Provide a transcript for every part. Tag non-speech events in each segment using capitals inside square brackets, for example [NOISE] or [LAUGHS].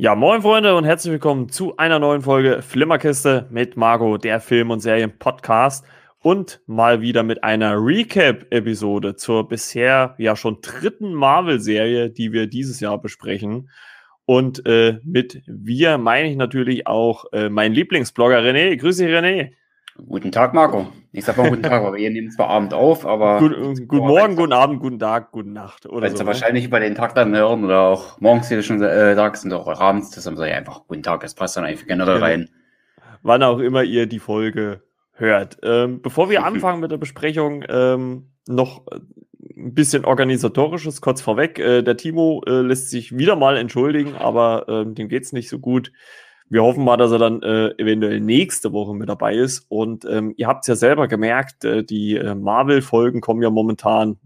Ja, moin Freunde und herzlich willkommen zu einer neuen Folge Flimmerkiste mit Marco, der Film- und Serien-Podcast und mal wieder mit einer Recap-Episode zur bisher ja schon dritten Marvel-Serie, die wir dieses Jahr besprechen. Und äh, mit wir meine ich natürlich auch äh, meinen Lieblingsblogger René. Grüße dich, René. Guten Tag, Marco. Ich sag mal guten Tag, [LAUGHS] aber wir nehmen zwar Abend auf, aber. Gut, äh, guten Morgen, guten Abend, guten Tag, guten Nacht. Oder wenn so, ne? wahrscheinlich über den Tag dann hören oder auch morgens hier schon äh, sagst und auch abends, das sage ich einfach guten Tag, das passt dann einfach generell genau. rein. Wann auch immer ihr die Folge hört. Ähm, bevor wir [LAUGHS] anfangen mit der Besprechung, ähm, noch ein bisschen organisatorisches kurz vorweg. Äh, der Timo äh, lässt sich wieder mal entschuldigen, aber äh, dem geht's nicht so gut. Wir hoffen mal, dass er dann äh, eventuell nächste Woche mit dabei ist. Und ähm, ihr habt es ja selber gemerkt, äh, die äh, Marvel-Folgen kommen ja momentan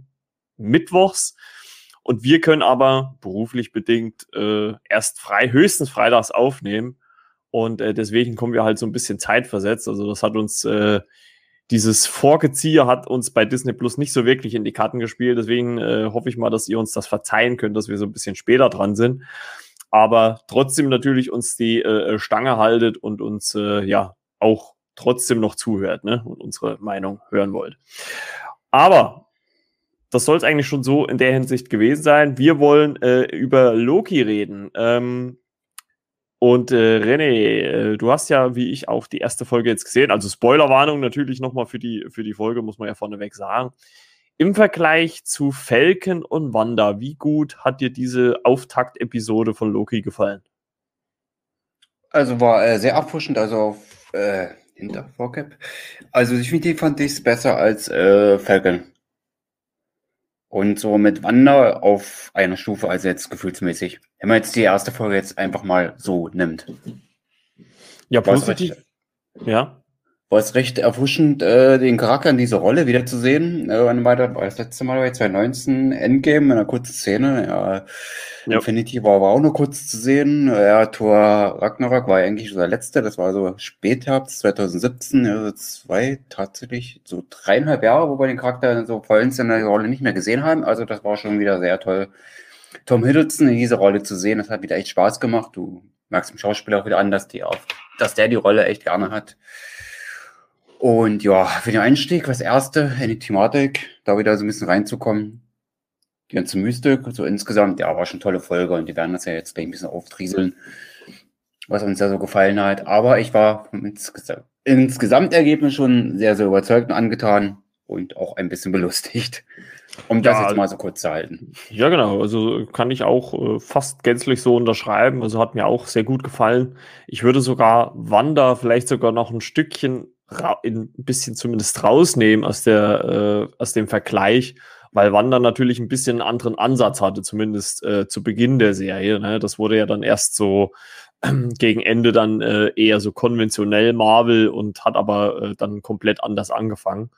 mittwochs. Und wir können aber beruflich bedingt äh, erst frei, höchstens freitags aufnehmen. Und äh, deswegen kommen wir halt so ein bisschen zeitversetzt. Also das hat uns, äh, dieses Vorgezieher hat uns bei Disney Plus nicht so wirklich in die Karten gespielt. Deswegen äh, hoffe ich mal, dass ihr uns das verzeihen könnt, dass wir so ein bisschen später dran sind aber trotzdem natürlich uns die äh, Stange haltet und uns äh, ja auch trotzdem noch zuhört ne? und unsere Meinung hören wollt. Aber das soll es eigentlich schon so in der Hinsicht gewesen sein. Wir wollen äh, über Loki reden. Ähm, und äh, René, äh, du hast ja, wie ich, auch die erste Folge jetzt gesehen. Also Spoilerwarnung natürlich nochmal für die, für die Folge, muss man ja vorneweg sagen. Im Vergleich zu Falcon und Wanda, wie gut hat dir diese Auftakt-Episode von Loki gefallen? Also war äh, sehr erfrischend, also auf, äh, hinter Vorcap. Also definitiv fand ich es besser als äh, Falcon. Und so mit Wanda auf einer Stufe, also jetzt gefühlsmäßig. Wenn man jetzt die erste Folge jetzt einfach mal so nimmt. Ja, positiv. Ja war es recht erfrischend, äh, den Charakter in dieser Rolle wiederzusehen. Äh, weiter, das letzte Mal bei 2019 Endgame in einer kurzen Szene. Ja, ja. Infinity War war auch nur kurz zu sehen. Ja, Thor Ragnarok war eigentlich schon der letzte. Das war so Spätherbst 2017. Also zwei, tatsächlich so dreieinhalb Jahre, wo wir den Charakter so vollends in der Rolle nicht mehr gesehen haben. Also das war schon wieder sehr toll. Tom Hiddleston in dieser Rolle zu sehen, das hat wieder echt Spaß gemacht. Du merkst dem Schauspieler auch wieder an, dass, die auf, dass der die Rolle echt gerne hat. Und ja, für den Einstieg, was erste, in die Thematik, da wieder so ein bisschen reinzukommen. Die ganze Mystik, so insgesamt, ja, war schon tolle Folge und die werden das ja jetzt gleich ein bisschen auftrieseln, was uns ja so gefallen hat. Aber ich war vom Insges Insgesamtergebnis schon sehr, sehr überzeugt und angetan und auch ein bisschen belustigt. Um das ja, jetzt mal so kurz zu halten. Ja, genau. Also kann ich auch äh, fast gänzlich so unterschreiben. Also hat mir auch sehr gut gefallen. Ich würde sogar Wanda vielleicht sogar noch ein Stückchen ein bisschen zumindest rausnehmen aus, der, äh, aus dem Vergleich, weil Wanda natürlich ein bisschen einen anderen Ansatz hatte, zumindest äh, zu Beginn der Serie. Ne? Das wurde ja dann erst so [CLEARS THROAT] gegen Ende dann äh, eher so konventionell Marvel und hat aber äh, dann komplett anders angefangen.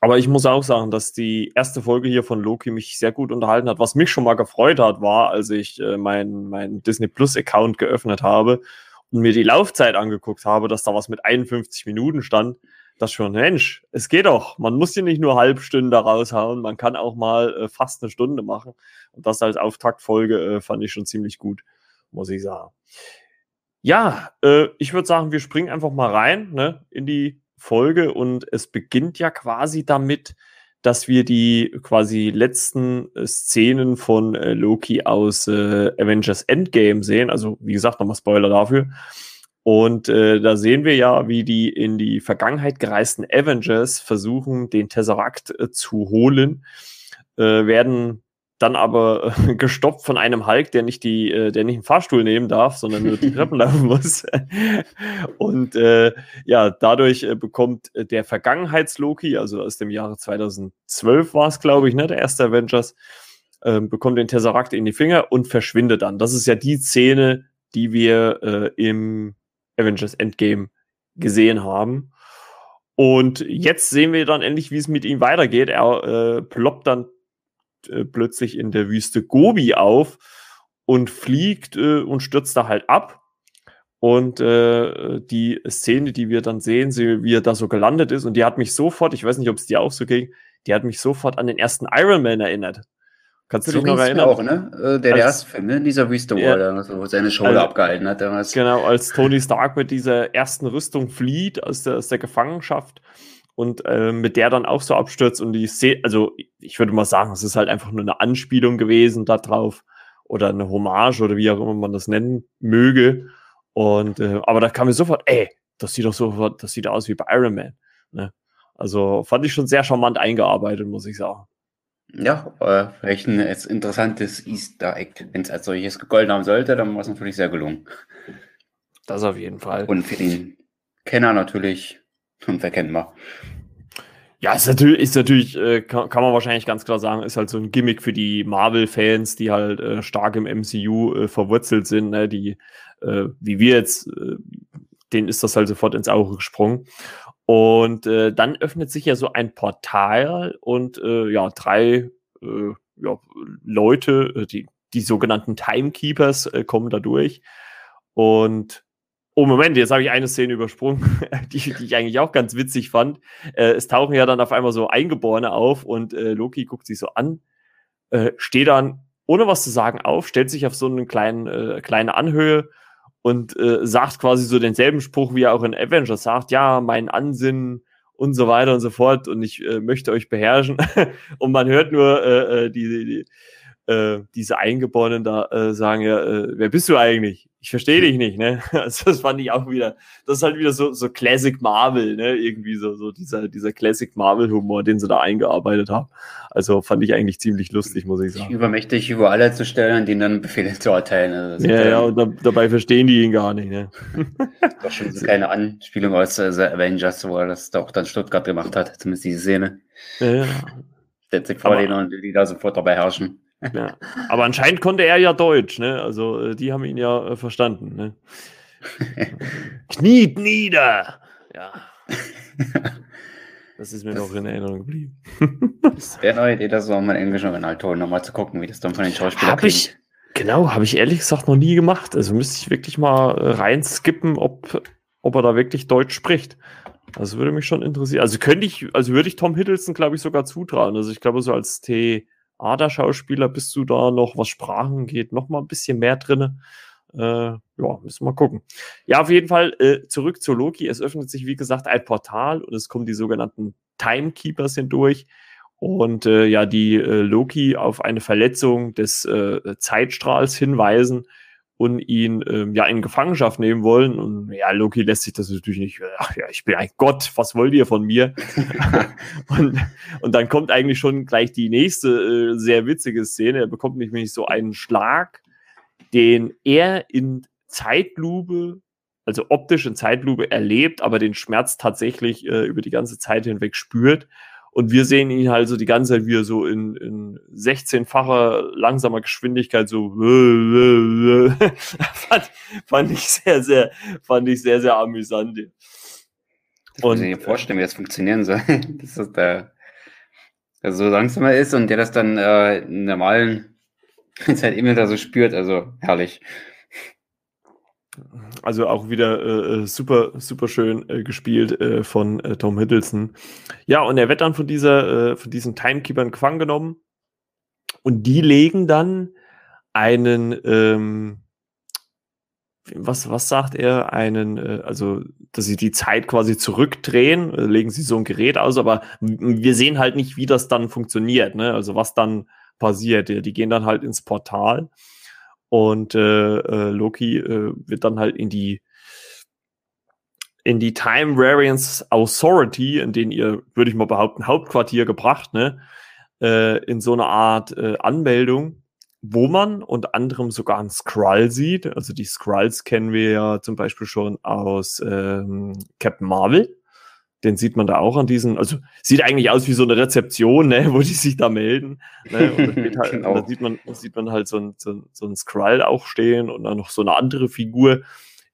Aber ich muss auch sagen, dass die erste Folge hier von Loki mich sehr gut unterhalten hat. Was mich schon mal gefreut hat, war, als ich äh, meinen mein Disney Plus Account geöffnet habe und mir die Laufzeit angeguckt habe, dass da was mit 51 Minuten stand, das schon, Mensch, es geht doch. Man muss hier nicht nur Halbstunden da raushauen, man kann auch mal äh, fast eine Stunde machen. Und das als Auftaktfolge äh, fand ich schon ziemlich gut, muss ich sagen. Ja, äh, ich würde sagen, wir springen einfach mal rein ne, in die Folge und es beginnt ja quasi damit, dass wir die quasi letzten äh, Szenen von äh, Loki aus äh, Avengers Endgame sehen. Also, wie gesagt, nochmal Spoiler dafür. Und äh, da sehen wir ja, wie die in die Vergangenheit gereisten Avengers versuchen, den Tesseract äh, zu holen, werden dann aber äh, [LAUGHS] gestoppt von einem Hulk, der nicht die, äh, der nicht einen Fahrstuhl nehmen darf, sondern nur die [LAUGHS] Treppen laufen muss. [LAUGHS] Und äh, ja, dadurch äh, bekommt äh, der Vergangenheits-Loki, also aus dem Jahre 2012 war es, glaube ich, ne, der erste Avengers, äh, bekommt den Tesseract in die Finger und verschwindet dann. Das ist ja die Szene, die wir äh, im Avengers Endgame gesehen haben. Und jetzt sehen wir dann endlich, wie es mit ihm weitergeht. Er äh, ploppt dann äh, plötzlich in der Wüste Gobi auf und fliegt äh, und stürzt da halt ab. Und äh, die Szene, die wir dann sehen, wie er da so gelandet ist, und die hat mich sofort, ich weiß nicht, ob es dir auch so ging, die hat mich sofort an den ersten Iron Man erinnert. Kannst du dich noch erinnern? auch, ne? Äh, der, der erste Film, ne? Dieser Wüste, wo ja, er also seine Show also, abgehalten hat damals. Genau, als Tony Stark mit dieser ersten Rüstung flieht aus der, aus der Gefangenschaft und äh, mit der dann auch so abstürzt und die Szene, also ich würde mal sagen, es ist halt einfach nur eine Anspielung gewesen darauf oder eine Hommage oder wie auch immer man das nennen möge. Und äh, aber da kam mir sofort, ey, das sieht doch sofort, das sieht aus wie bei Iron Man. Ne? Also fand ich schon sehr charmant eingearbeitet, muss ich sagen. Ja, äh, vielleicht ein interessantes Easter Egg. Wenn es als solches gegolten haben sollte, dann war es natürlich sehr gelungen. Das auf jeden Fall. Und für den Kenner natürlich unverkennbar. Ja, ist natürlich, ist natürlich äh, kann, kann, man wahrscheinlich ganz klar sagen, ist halt so ein Gimmick für die Marvel-Fans, die halt äh, stark im MCU äh, verwurzelt sind, ne? die, äh, wie wir jetzt, äh, denen ist das halt sofort ins Auge gesprungen. Und äh, dann öffnet sich ja so ein Portal und ja, drei ja, Leute, die, die sogenannten Timekeepers, kommen da durch. Und Oh, Moment, jetzt habe ich eine Szene übersprungen, [LAUGHS] die, die, ich eigentlich auch ganz witzig fand. Äh, es tauchen ja dann auf einmal so Eingeborene auf und äh, Loki guckt sich so an, äh, steht dann ohne was zu sagen auf, stellt sich auf so eine kleinen, äh, kleine Anhöhe und äh, sagt quasi so denselben Spruch, wie er auch in Avengers sagt, ja, mein Ansinnen und so weiter und so fort und ich äh, möchte euch beherrschen. [LAUGHS] und man hört nur äh, äh die, die, äh, diese Eingeborenen da äh, sagen ja, äh, wer bist du eigentlich? Ich verstehe dich nicht, ne? [LAUGHS] Also das fand ich auch wieder, das ist halt wieder so, so Classic Marvel, ne? Irgendwie so, so dieser, dieser Classic Marvel-Humor, den sie da eingearbeitet haben. Also fand ich eigentlich ziemlich lustig, muss ich sagen. Übermächtig über alle zu stellen und denen dann Befehle zu erteilen. Also ja, ja, und da, dabei verstehen die ihn gar nicht, ne? [LAUGHS] Doch schon so keine Anspielung aus äh, The Avengers, wo er das auch dann Stuttgart gemacht hat, zumindest diese Szene. Ja. Stellt sich vor denen und die da sofort dabei herrschen. [LAUGHS] Ja. Aber anscheinend konnte er ja Deutsch, ne? Also äh, die haben ihn ja äh, verstanden. Ne? [LAUGHS] Kniet nieder! Ja. [LAUGHS] Das ist mir das noch in Erinnerung geblieben. das wäre eine Idee, das auch mal in englischen Originalton nochmal zu gucken, wie das dann von den Schauspielern hab ich Genau, habe ich ehrlich gesagt noch nie gemacht. Also müsste ich wirklich mal äh, reinskippen, ob, ob er da wirklich Deutsch spricht. Das würde mich schon interessieren. Also könnte ich, also würde ich Tom Hiddleston, glaube ich, sogar zutrauen. Also ich glaube, so als T Ader-Schauspieler bist du da noch, was Sprachen geht, noch mal ein bisschen mehr drin. Äh, ja, müssen wir gucken. Ja, auf jeden Fall äh, zurück zu Loki. Es öffnet sich, wie gesagt, ein Portal und es kommen die sogenannten Timekeepers hindurch. Und äh, ja, die äh, Loki auf eine Verletzung des äh, Zeitstrahls hinweisen und ihn ähm, ja in Gefangenschaft nehmen wollen. Und ja, Loki lässt sich das natürlich nicht. Ach ja, ich bin ein Gott, was wollt ihr von mir? [LAUGHS] und, und dann kommt eigentlich schon gleich die nächste äh, sehr witzige Szene. Er bekommt nämlich so einen Schlag, den er in Zeitlupe, also optisch in Zeitlupe erlebt, aber den Schmerz tatsächlich äh, über die ganze Zeit hinweg spürt. Und wir sehen ihn halt so die ganze Zeit, wie er so in, in 16-facher langsamer Geschwindigkeit so [LAUGHS] fand, fand ich sehr, sehr, fand ich sehr, sehr amüsant. Das und, muss ich mir vorstellen, wie das funktionieren soll. dass [LAUGHS] das der, der so langsamer ist und der das dann äh, in normalen [LAUGHS] Zeit immer da so spürt. Also herrlich. Also auch wieder äh, äh, super, super schön äh, gespielt äh, von äh, Tom Hiddleston. Ja, und er wird dann von dieser, äh, von diesen Timekeepern gefangen genommen. Und die legen dann einen, ähm, was, was sagt er? Einen, also, dass sie die Zeit quasi zurückdrehen, legen sie so ein Gerät aus, aber wir sehen halt nicht, wie das dann funktioniert, ne? Also was dann passiert. Die gehen dann halt ins Portal und äh, äh, Loki äh, wird dann halt in die in die Time Variance Authority, in den ihr, würde ich mal behaupten, Hauptquartier gebracht, ne? Äh, in so eine Art äh, Anmeldung, wo man unter anderem sogar einen Skrull sieht. Also die Skrulls kennen wir ja zum Beispiel schon aus ähm, Captain Marvel. Den sieht man da auch an diesen, also sieht eigentlich aus wie so eine Rezeption, ne, wo die sich da melden. Ne, und da, halt, [LAUGHS] genau. da sieht, man, sieht man halt so ein, so, so ein Skrull auch stehen und dann noch so eine andere Figur,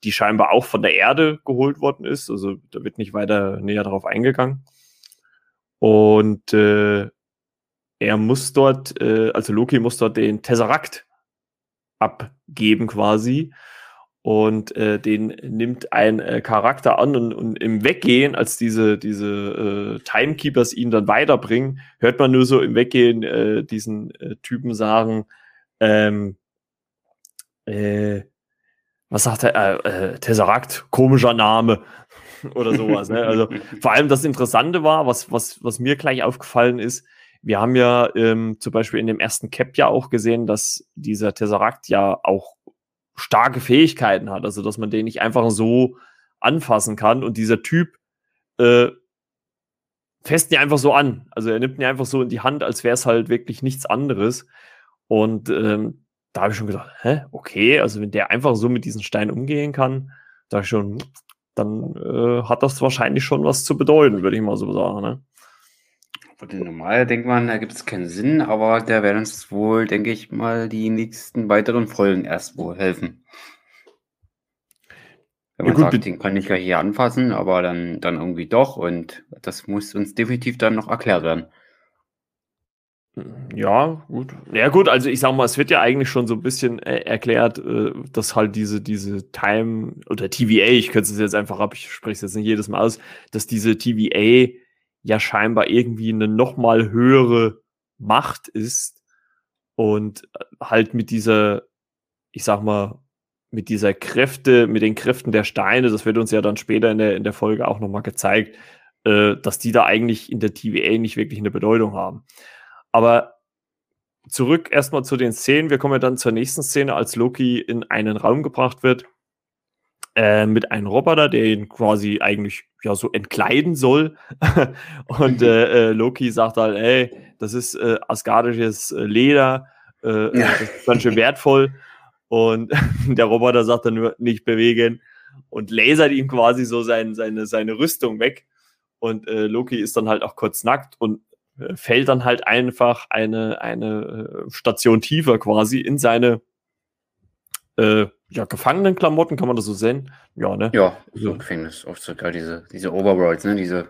die scheinbar auch von der Erde geholt worden ist. Also da wird nicht weiter näher darauf eingegangen. Und äh, er muss dort, äh, also Loki muss dort den Tesseract abgeben quasi. Und äh, den nimmt ein äh, Charakter an und, und, im Weggehen, als diese, diese äh, Timekeepers ihn dann weiterbringen, hört man nur so im Weggehen äh, diesen äh, Typen sagen, ähm, äh, was sagt er, äh, äh, Tesseract, komischer Name [LAUGHS] oder sowas. ne? Also vor allem das Interessante war, was, was, was mir gleich aufgefallen ist, wir haben ja ähm, zum Beispiel in dem ersten Cap ja auch gesehen, dass dieser Tesseract ja auch starke Fähigkeiten hat, also dass man den nicht einfach so anfassen kann und dieser Typ äh, fässt ihn einfach so an. Also er nimmt ihn einfach so in die Hand, als wäre es halt wirklich nichts anderes. Und ähm, da habe ich schon gedacht, hä, okay, also wenn der einfach so mit diesen Steinen umgehen kann, da schon, dann äh, hat das wahrscheinlich schon was zu bedeuten, würde ich mal so sagen. Ne? Für den normal denkt man, da gibt es keinen Sinn, aber der wird uns wohl, denke ich mal, die nächsten weiteren Folgen erst wohl helfen. Wenn man ja, gut, sagt, den kann ich gleich hier anfassen, aber dann, dann irgendwie doch und das muss uns definitiv dann noch erklärt werden. Ja, gut. Ja, gut, also ich sag mal, es wird ja eigentlich schon so ein bisschen äh, erklärt, äh, dass halt diese, diese Time oder TVA, ich könnte es jetzt einfach ab, ich spreche es jetzt nicht jedes Mal aus, dass diese TVA ja scheinbar irgendwie eine nochmal höhere Macht ist und äh, halt mit dieser, ich sag mal, mit dieser Kräfte, mit den Kräften der Steine, das wird uns ja dann später in der, in der Folge auch nochmal gezeigt, äh, dass die da eigentlich in der TVA nicht wirklich eine Bedeutung haben. Aber zurück erstmal zu den Szenen. Wir kommen ja dann zur nächsten Szene, als Loki in einen Raum gebracht wird äh, mit einem Roboter, der ihn quasi eigentlich ja so entkleiden soll. [LAUGHS] und äh, äh, Loki sagt halt, ey, das ist äh, asgardisches äh, Leder, äh, ja. das ist ganz schön wertvoll. Und [LAUGHS] der Roboter sagt dann nur, nicht bewegen und lasert ihm quasi so sein, seine, seine Rüstung weg. Und Loki ist dann halt auch kurz nackt und fällt dann halt einfach eine, eine Station tiefer quasi in seine äh, ja, Gefangenenklamotten, kann man das so sehen? Ja, ne? Ja, so Gefängnis, oft sogar diese, diese Overworlds, ne? Diese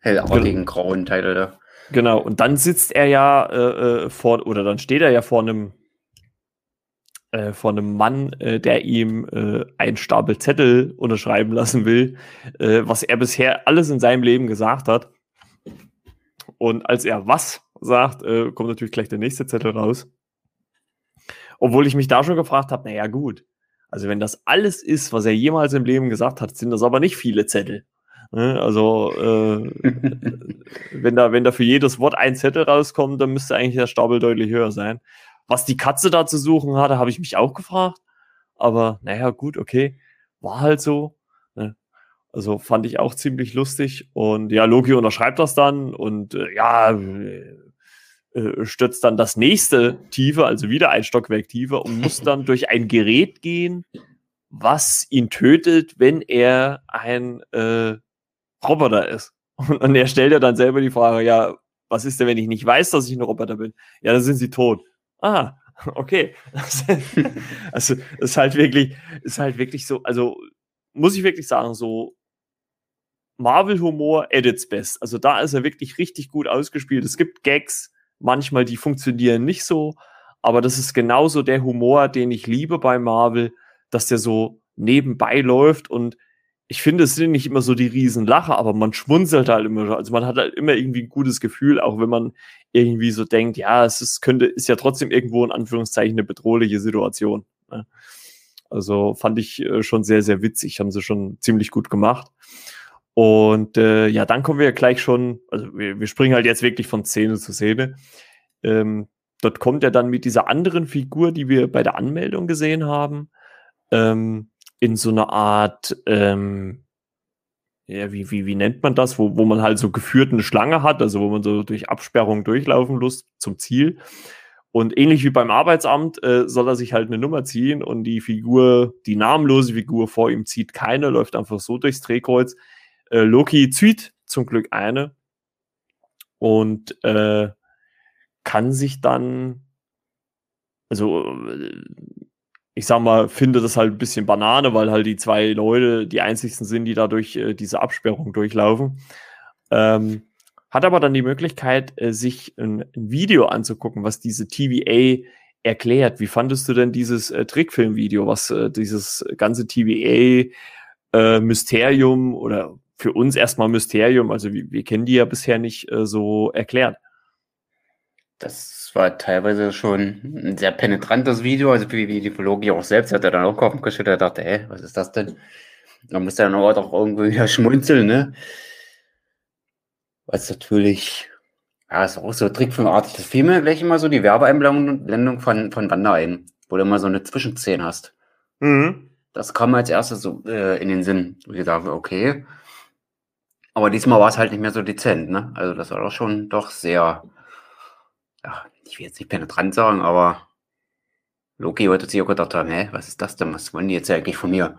hellartigen genau. grauen Teile da. Genau, und dann sitzt er ja äh, äh, vor, oder dann steht er ja vor einem äh, vor einem Mann, äh, der ihm äh, einen Stapel Zettel unterschreiben lassen will, was er bisher alles in seinem Leben gesagt hat. Und als er was sagt, kommt natürlich gleich der nächste Zettel raus. Obwohl ich mich da schon gefragt habe, naja gut, also wenn das alles ist, was er jemals im Leben gesagt hat, sind das aber nicht viele Zettel. Ne? Also äh, [LAUGHS] wenn, da, wenn da für jedes Wort ein Zettel rauskommt, dann müsste eigentlich der Stapel deutlich höher sein. Was die Katze da zu suchen hatte, habe ich mich auch gefragt. Aber naja, gut, okay, war halt so. Ne? Also fand ich auch ziemlich lustig. Und ja, Loki unterschreibt das dann und äh, ja, äh, stürzt dann das nächste tiefer, also wieder ein Stockwerk tiefer und muss dann [LAUGHS] durch ein Gerät gehen, was ihn tötet, wenn er ein äh, Roboter ist. Und, [LAUGHS] und er stellt ja dann selber die Frage, ja, was ist denn, wenn ich nicht weiß, dass ich ein Roboter bin? Ja, dann sind sie tot. Ah, [LAUGHS] okay. also, ist halt wirklich, ist halt wirklich so, also muss ich wirklich sagen, so Marvel-Humor at its best. Also da ist er wirklich richtig gut ausgespielt. Es gibt Gags, manchmal die funktionieren nicht so, aber das ist genauso der Humor, den ich liebe bei Marvel, dass der so nebenbei läuft und ich finde, es sind nicht immer so die Riesenlacher, aber man schmunzelt halt immer. Also man hat halt immer irgendwie ein gutes Gefühl, auch wenn man irgendwie so denkt, ja, es ist, könnte, ist ja trotzdem irgendwo in Anführungszeichen eine bedrohliche Situation. Ne? Also fand ich äh, schon sehr, sehr witzig, haben sie schon ziemlich gut gemacht. Und äh, ja, dann kommen wir gleich schon, also wir, wir springen halt jetzt wirklich von Szene zu Szene. Ähm, dort kommt er dann mit dieser anderen Figur, die wir bei der Anmeldung gesehen haben, ähm, in so eine Art, ähm, ja, wie, wie, wie nennt man das, wo, wo man halt so geführt eine Schlange hat, also wo man so durch Absperrung durchlaufen muss zum Ziel. Und ähnlich wie beim Arbeitsamt äh, soll er sich halt eine Nummer ziehen und die Figur, die namenlose Figur vor ihm zieht keine, läuft einfach so durchs Drehkreuz. Äh, Loki zieht zum Glück eine und äh, kann sich dann, also äh, ich sag mal, finde das halt ein bisschen Banane, weil halt die zwei Leute die einzigsten sind, die dadurch äh, diese Absperrung durchlaufen. Ähm, hat aber dann die Möglichkeit, äh, sich ein, Video anzugucken, was diese TVA erklärt. Wie fandest du denn dieses äh, Trickfilmvideo, was äh, dieses ganze TVA-Mysterium äh, oder für uns erstmal Mysterium, also wir, wir kennen die ja bisher nicht äh, so erklärt? Das war teilweise schon ein sehr penetrantes Video, also wie, wie die Logi auch selbst hat er dann auch Kopf geschüttelt, dachte, ey, was ist das denn? Da musste er dann auch irgendwie wieder [LAUGHS] schmunzeln, ne? Was natürlich, ja, ist auch so trickfilmartig. Das fiel mir gleich immer so die Werbeeinblendung von, von Wanda ein, wo du immer so eine Zwischenszene hast. Mhm. Das kam als erstes so äh, in den Sinn. Wo ich dachte, okay. Aber diesmal war es halt nicht mehr so dezent, ne? Also das war doch schon doch sehr, ja, ich will jetzt nicht penetrant sagen, aber Loki wollte sich auch gedacht haben, hä, was ist das denn? Was wollen die jetzt eigentlich von mir?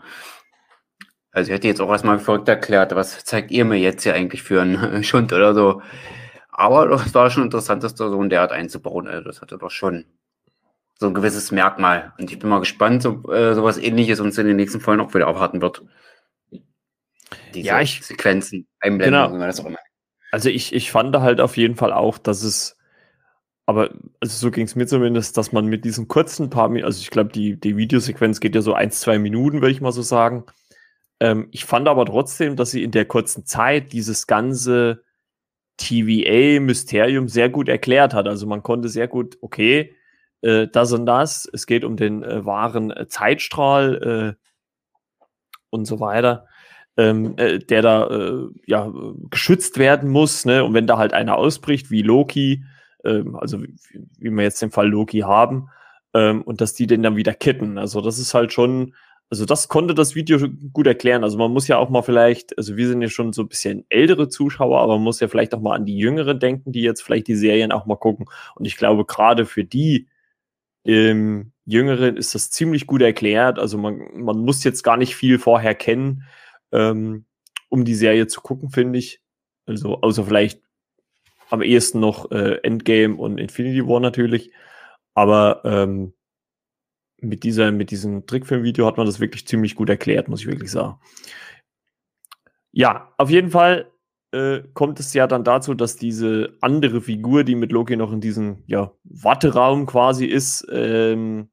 Also ich hätte jetzt auch erstmal verrückt erklärt, was zeigt ihr mir jetzt hier eigentlich für einen [LAUGHS] Schund oder so. Aber das war schon interessant, dass da so ein Derart einzubauen. Also das hatte doch schon so ein gewisses Merkmal. Und ich bin mal gespannt, ob äh, sowas ähnliches uns in den nächsten Folgen auch wieder aufwarten wird. Diese ja, ich, Sequenzen, Einblendungen, genau. das auch immer. Also ich, ich fand halt auf jeden Fall auch, dass es, aber also so ging es mir zumindest, dass man mit diesen kurzen paar Minuten, also ich glaube, die, die Videosequenz geht ja so ein, zwei Minuten, würde ich mal so sagen, ähm, ich fand aber trotzdem, dass sie in der kurzen Zeit dieses ganze TVA-Mysterium sehr gut erklärt hat. Also man konnte sehr gut, okay, äh, das und das, es geht um den äh, wahren äh, Zeitstrahl äh, und so weiter. Ähm, äh, der da äh, ja geschützt werden muss, ne? Und wenn da halt einer ausbricht, wie Loki, ähm, also wie, wie wir jetzt den Fall Loki haben, ähm, und dass die den dann wieder kitten. Also das ist halt schon also das konnte das Video gut erklären. Also man muss ja auch mal vielleicht, also wir sind ja schon so ein bisschen ältere Zuschauer, aber man muss ja vielleicht auch mal an die Jüngeren denken, die jetzt vielleicht die Serien auch mal gucken. Und ich glaube, gerade für die ähm, Jüngeren ist das ziemlich gut erklärt. Also man, man muss jetzt gar nicht viel vorher kennen, ähm, um die Serie zu gucken, finde ich. Also außer vielleicht am ehesten noch äh, Endgame und Infinity War natürlich. Aber ähm, mit, dieser, mit diesem Trickfilmvideo hat man das wirklich ziemlich gut erklärt, muss ich wirklich sagen. Ja, auf jeden Fall äh, kommt es ja dann dazu, dass diese andere Figur, die mit Loki noch in diesem ja, Warteraum quasi ist, ähm,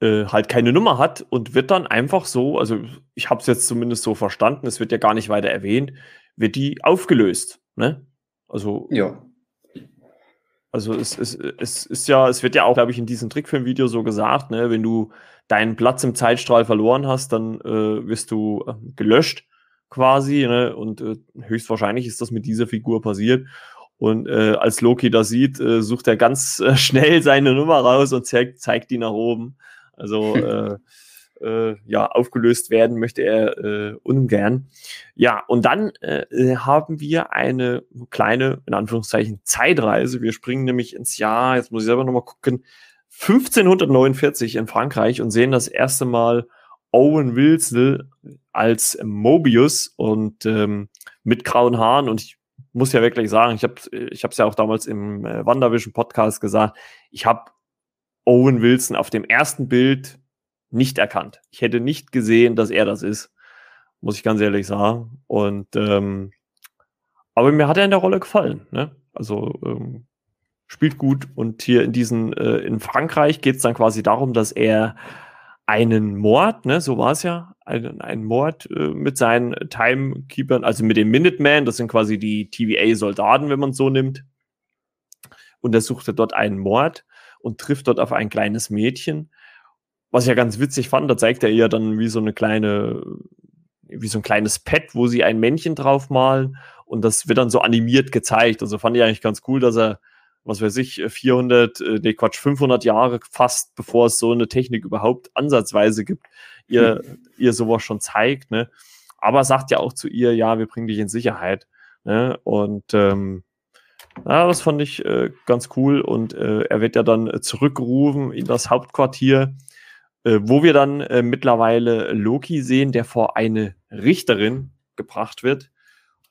äh, halt keine Nummer hat und wird dann einfach so, also ich habe es jetzt zumindest so verstanden, es wird ja gar nicht weiter erwähnt, wird die aufgelöst. Ne? Also ja. Also es, es, es ist ja, es wird ja auch, glaube ich, in diesem Trickfilmvideo so gesagt, ne, wenn du deinen Platz im Zeitstrahl verloren hast, dann äh, wirst du äh, gelöscht quasi, ne? Und äh, höchstwahrscheinlich ist das mit dieser Figur passiert. Und äh, als Loki das sieht, äh, sucht er ganz äh, schnell seine Nummer raus und zeigt, zeigt die nach oben. Also äh, äh, ja, aufgelöst werden möchte er äh, ungern. Ja, und dann äh, haben wir eine kleine, in Anführungszeichen, Zeitreise. Wir springen nämlich ins Jahr, jetzt muss ich selber nochmal gucken, 1549 in Frankreich und sehen das erste Mal Owen Wilson als Mobius und ähm, mit grauen Haaren und ich muss ja wirklich sagen, ich habe ich es ja auch damals im äh, Wandervision Podcast gesagt, ich habe Owen Wilson auf dem ersten Bild nicht erkannt. Ich hätte nicht gesehen, dass er das ist, muss ich ganz ehrlich sagen. Und ähm, aber mir hat er in der Rolle gefallen. Ne? Also ähm, spielt gut und hier in diesen äh, in Frankreich geht es dann quasi darum, dass er einen Mord, ne, so war es ja, einen, einen Mord äh, mit seinen Timekeepern, also mit den Minutemen, das sind quasi die TVA-Soldaten, wenn man so nimmt. Und er dort einen Mord und trifft dort auf ein kleines Mädchen was ich ja ganz witzig fand, da zeigt er ihr dann wie so eine kleine, wie so ein kleines Pad, wo sie ein Männchen draufmalen und das wird dann so animiert gezeigt. Also fand ich eigentlich ganz cool, dass er, was weiß ich, 400, äh, nee, Quatsch, 500 Jahre fast, bevor es so eine Technik überhaupt ansatzweise gibt, ihr, hm. ihr sowas schon zeigt, ne. Aber sagt ja auch zu ihr, ja, wir bringen dich in Sicherheit, ne. Und, ähm, ja, das fand ich äh, ganz cool und äh, er wird ja dann zurückgerufen in das Hauptquartier äh, wo wir dann äh, mittlerweile Loki sehen, der vor eine Richterin gebracht wird,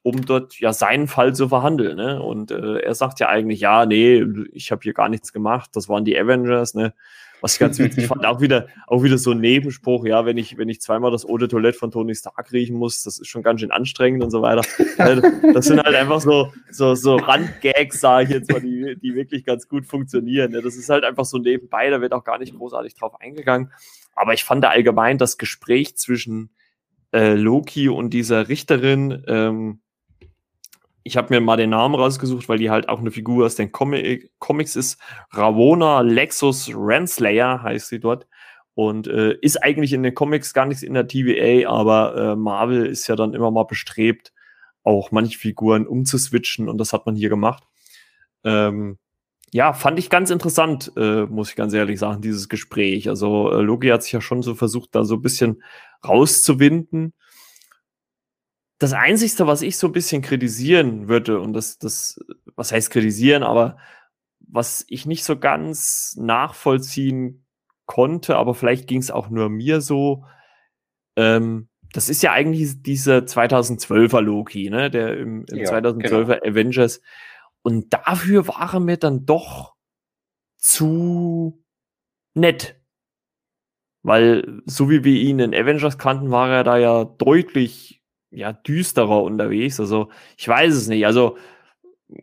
um dort ja seinen Fall zu verhandeln. Ne? Und äh, er sagt ja eigentlich, ja, nee, ich habe hier gar nichts gemacht, das waren die Avengers, ne? Was ich ganz witzig fand, auch wieder, auch wieder so ein Nebenspruch, ja, wenn ich, wenn ich zweimal das Eau de Toilette von Tony Stark riechen muss, das ist schon ganz schön anstrengend und so weiter. [LAUGHS] Das sind halt einfach so, so, so Randgags, sage ich jetzt mal, die, die wirklich ganz gut funktionieren. Das ist halt einfach so nebenbei, da wird auch gar nicht großartig drauf eingegangen. Aber ich fand da allgemein das Gespräch zwischen äh, Loki und dieser Richterin, ähm, ich habe mir mal den Namen rausgesucht, weil die halt auch eine Figur aus den Comic Comics ist. Ravona Lexus Renslayer heißt sie dort. Und äh, ist eigentlich in den Comics gar nichts in der TVA, aber äh, Marvel ist ja dann immer mal bestrebt, auch manche Figuren umzuswitchen und das hat man hier gemacht. Ähm, ja, fand ich ganz interessant, äh, muss ich ganz ehrlich sagen, dieses Gespräch. Also äh, Loki hat sich ja schon so versucht, da so ein bisschen rauszuwinden das Einzige, was ich so ein bisschen kritisieren würde, und das, das, was heißt kritisieren, aber was ich nicht so ganz nachvollziehen konnte, aber vielleicht ging es auch nur mir so, ähm, das ist ja eigentlich dieser 2012er Loki, ne, der im, im ja, 2012er genau. Avengers. Und dafür war er mir dann doch zu nett. Weil, so wie wir ihn in Avengers kannten, war er da ja deutlich ja, düsterer unterwegs. Also ich weiß es nicht. Also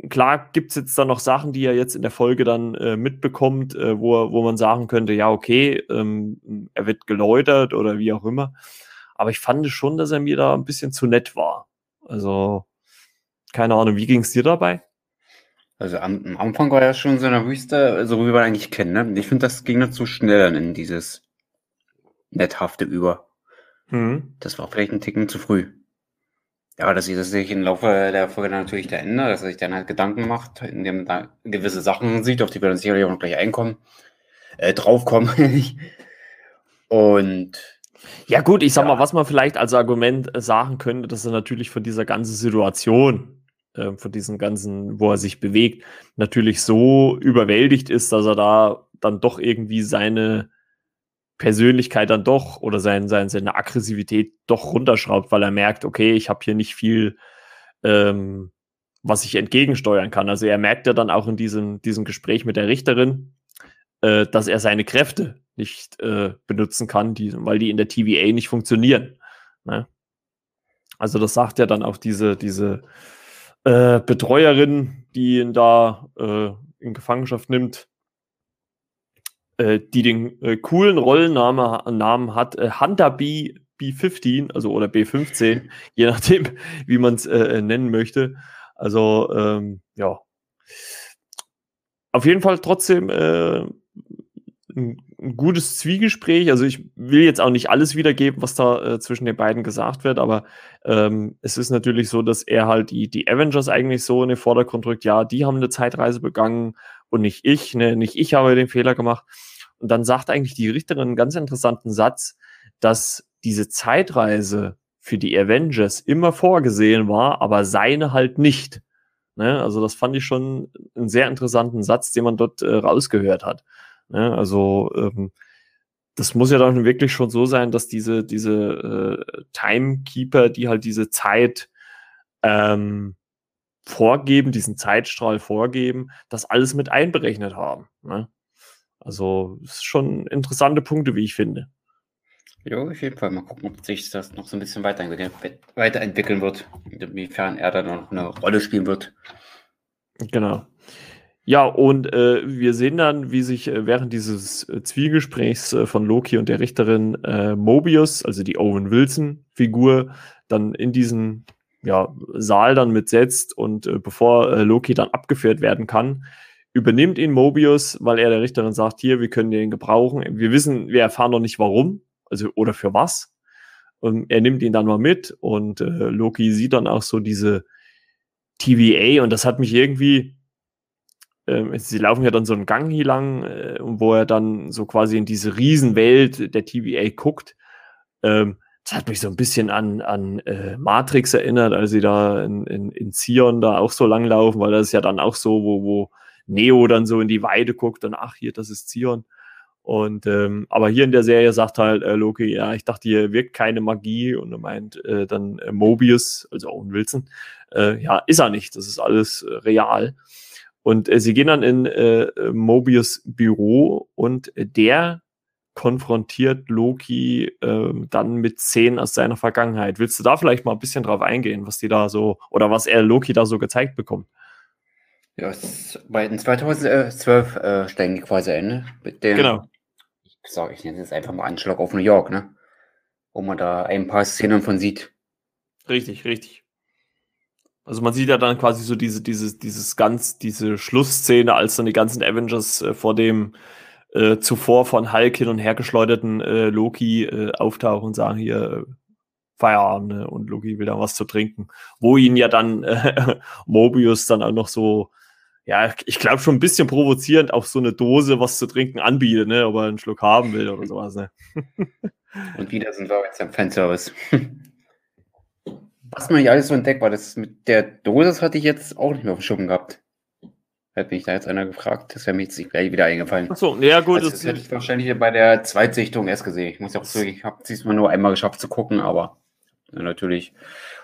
klar gibt es jetzt da noch Sachen, die er jetzt in der Folge dann äh, mitbekommt, äh, wo, wo man sagen könnte, ja, okay, ähm, er wird geläutert oder wie auch immer. Aber ich fand schon, dass er mir da ein bisschen zu nett war. Also, keine Ahnung, wie ging es dir dabei? Also am, am, Anfang war er schon so eine Wüste, so wie wir eigentlich kennen. Ne? Ich finde, das ging dann zu schnell in dieses Netthafte über. Hm. Das war vielleicht ein Ticken zu früh. Ja, dass sich das sich im Laufe der Folge natürlich da ändert, dass er sich dann halt Gedanken macht, indem da gewisse Sachen sieht, auf die wir dann sicherlich auch noch gleich einkommen, äh, draufkommen. [LAUGHS] Und ja, gut, ich sag ja. mal, was man vielleicht als Argument äh, sagen könnte, dass er natürlich von dieser ganzen Situation, äh, von diesem ganzen, wo er sich bewegt, natürlich so überwältigt ist, dass er da dann doch irgendwie seine Persönlichkeit dann doch oder sein, sein, seine Aggressivität doch runterschraubt, weil er merkt, okay, ich habe hier nicht viel, ähm, was ich entgegensteuern kann. Also er merkt ja dann auch in diesem, diesem Gespräch mit der Richterin, äh, dass er seine Kräfte nicht äh, benutzen kann, die, weil die in der TVA nicht funktionieren. Ne? Also das sagt ja dann auch diese, diese äh, Betreuerin, die ihn da äh, in Gefangenschaft nimmt, äh, die den äh, coolen Rollennamen Namen hat, äh, Hunter B, B15, also oder B15, [LAUGHS] je nachdem, wie man es äh, nennen möchte. Also, ähm, ja. Auf jeden Fall trotzdem äh, ein, ein, gutes Zwiegespräch. Also ich will jetzt auch nicht alles wiedergeben, was da äh, zwischen den beiden gesagt wird, aber ähm, es ist natürlich so, dass er halt die, die Avengers eigentlich so in den Vordergrund rückt. Ja, die haben eine Zeitreise begangen und nicht ich. Ne? Nicht ich habe den Fehler gemacht. Und dann sagt eigentlich die Richterin einen ganz interessanten Satz, dass diese Zeitreise für die Avengers immer vorgesehen war, aber seine halt nicht. Ne? Also das fand ich schon einen sehr interessanten Satz, den man dort äh, rausgehört hat. Ne? Also ähm, das muss ja dann wirklich schon so sein, dass diese, diese äh, Timekeeper, die halt diese Zeit ähm, vorgeben, diesen Zeitstrahl vorgeben, das alles mit einberechnet haben. Ne? Also es ist schon interessante Punkte, wie ich finde. Ja, auf jeden Fall. Mal gucken, ob sich das noch so ein bisschen weiterentwickeln wird, inwiefern er dann noch eine Rolle spielen wird. Genau. Ja, und äh, wir sehen dann, wie sich äh, während dieses äh, Zwiegesprächs äh, von Loki und der Richterin äh, Mobius, also die Owen Wilson-Figur, dann in diesen ja, Saal dann mitsetzt und äh, bevor Loki dann abgeführt werden kann, übernimmt ihn Mobius, weil er der Richterin sagt, hier, wir können den gebrauchen. Wir wissen, wir erfahren noch nicht warum, also oder für was. Und er nimmt ihn dann mal mit und äh, Loki sieht dann auch so diese TVA und das hat mich irgendwie, äh, sie laufen ja dann so einen Gang hier lang, äh, wo er dann so quasi in diese Riesenwelt der TVA guckt. Ähm, das hat mich so ein bisschen an, an äh, Matrix erinnert, als sie da in, in, in Zion da auch so langlaufen, weil das ist ja dann auch so, wo, wo Neo dann so in die Weide guckt und ach, hier, das ist Zion. Und ähm, aber hier in der Serie sagt halt äh, Loki, ja, ich dachte, hier wirkt keine Magie und er meint äh, dann äh, Mobius, also Owen Wilson, äh, ja, ist er nicht, das ist alles äh, real. Und äh, sie gehen dann in äh, Mobius Büro und der konfrontiert Loki äh, dann mit Szenen aus seiner Vergangenheit. Willst du da vielleicht mal ein bisschen drauf eingehen, was die da so oder was er Loki da so gezeigt bekommt? Ja, bei den 2012 äh, steigen die quasi ein, ne? Mit dem, genau. Ich sage, ich nenne es einfach mal Anschlag auf New York, ne? Wo man da ein paar Szenen von sieht. Richtig, richtig. Also man sieht ja dann quasi so diese, dieses, dieses ganz, diese Schlussszene, als dann die ganzen Avengers äh, vor dem äh, zuvor von Hulk hin und her geschleuderten äh, Loki äh, auftauchen und sagen hier äh, Feierabend ne? und Loki will dann was zu trinken. Wo ihn ja dann äh, [LAUGHS] Mobius dann auch noch so, ja, ich glaube schon ein bisschen provozierend auf so eine Dose was zu trinken anbietet, ne? ob er einen Schluck haben will oder sowas. Ne? [LAUGHS] und wieder sind wir jetzt am Fanservice. [LAUGHS] Was man nicht alles so entdeckt war, das mit der Dosis hatte ich jetzt auch nicht mehr auf dem Schirm gehabt. Hätte mich da jetzt einer gefragt, das wäre mir jetzt gleich wieder eingefallen. Achso, ja gut. Also, das hätte ich wahrscheinlich bei der Zweitsichtung erst gesehen. Ich muss ja auch sagen, ich habe es diesmal nur einmal geschafft zu gucken, aber natürlich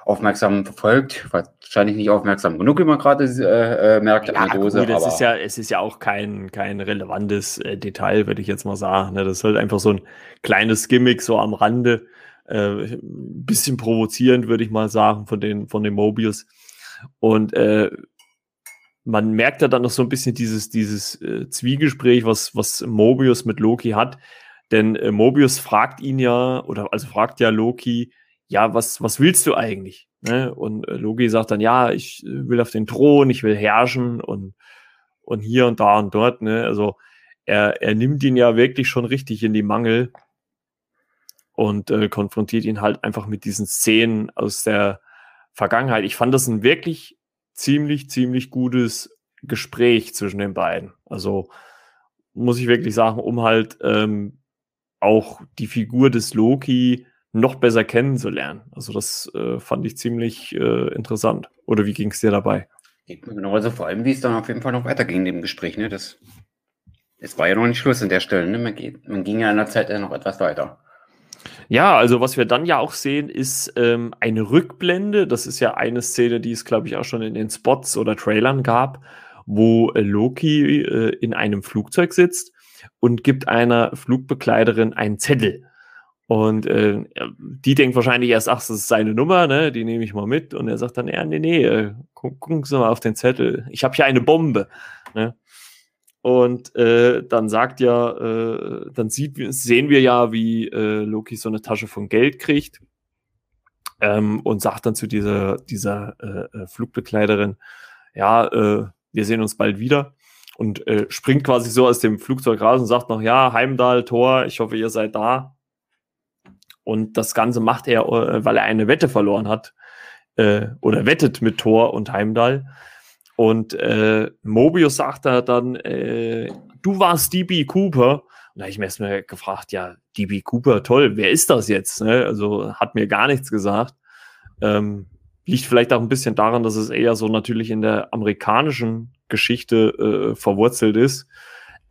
aufmerksam verfolgt. Wahrscheinlich nicht aufmerksam genug, wie man gerade äh, äh, merkt ja, an der Dose. Gut, es, ist ja, es ist ja auch kein, kein relevantes äh, Detail, würde ich jetzt mal sagen. Ne? Das ist halt einfach so ein kleines Gimmick so am Rande. Äh, bisschen provozierend, würde ich mal sagen, von den, von den Mobiles. Und äh, man merkt ja dann noch so ein bisschen dieses, dieses äh, Zwiegespräch, was, was Mobius mit Loki hat. Denn äh, Mobius fragt ihn ja, oder also fragt ja Loki, ja, was, was willst du eigentlich? Ne? Und äh, Loki sagt dann, ja, ich äh, will auf den Thron, ich will herrschen und, und hier und da und dort. Ne? Also er, er nimmt ihn ja wirklich schon richtig in die Mangel und äh, konfrontiert ihn halt einfach mit diesen Szenen aus der Vergangenheit. Ich fand das ein wirklich ziemlich, ziemlich gutes Gespräch zwischen den beiden. Also muss ich wirklich sagen, um halt ähm, auch die Figur des Loki noch besser kennenzulernen. Also das äh, fand ich ziemlich äh, interessant. Oder wie ging es dir dabei? Genau, also vor allem, wie es dann auf jeden Fall noch weiterging in dem Gespräch. Ne? Das, es war ja noch nicht Schluss an der Stelle. Ne? Man, geht, man ging ja in der Zeit ja noch etwas weiter. Ja, also was wir dann ja auch sehen, ist ähm, eine Rückblende. Das ist ja eine Szene, die es, glaube ich, auch schon in den Spots oder Trailern gab, wo äh, Loki äh, in einem Flugzeug sitzt und gibt einer Flugbegleiterin einen Zettel. Und äh, die denkt wahrscheinlich erst, ach, das ist seine Nummer, ne? Die nehme ich mal mit. Und er sagt dann, ja, nee, nee, äh, gucken Sie mal auf den Zettel. Ich habe hier eine Bombe. Ne? Und äh, dann sagt ja, äh, dann sieht, sehen wir ja, wie äh, Loki so eine Tasche von Geld kriegt ähm, und sagt dann zu dieser, dieser äh, äh, Flugbegleiterin, ja, äh, wir sehen uns bald wieder. Und äh, springt quasi so aus dem Flugzeug raus und sagt noch, ja, Heimdall, Tor, ich hoffe, ihr seid da. Und das Ganze macht er, äh, weil er eine Wette verloren hat. Äh, oder wettet mit Thor und Heimdall. Und äh, Mobius sagt da dann, äh, du warst DB Cooper. Und da habe ich mir erstmal gefragt, ja, DB Cooper, toll, wer ist das jetzt? Ne? Also hat mir gar nichts gesagt. Ähm, liegt vielleicht auch ein bisschen daran, dass es eher so natürlich in der amerikanischen Geschichte äh, verwurzelt ist.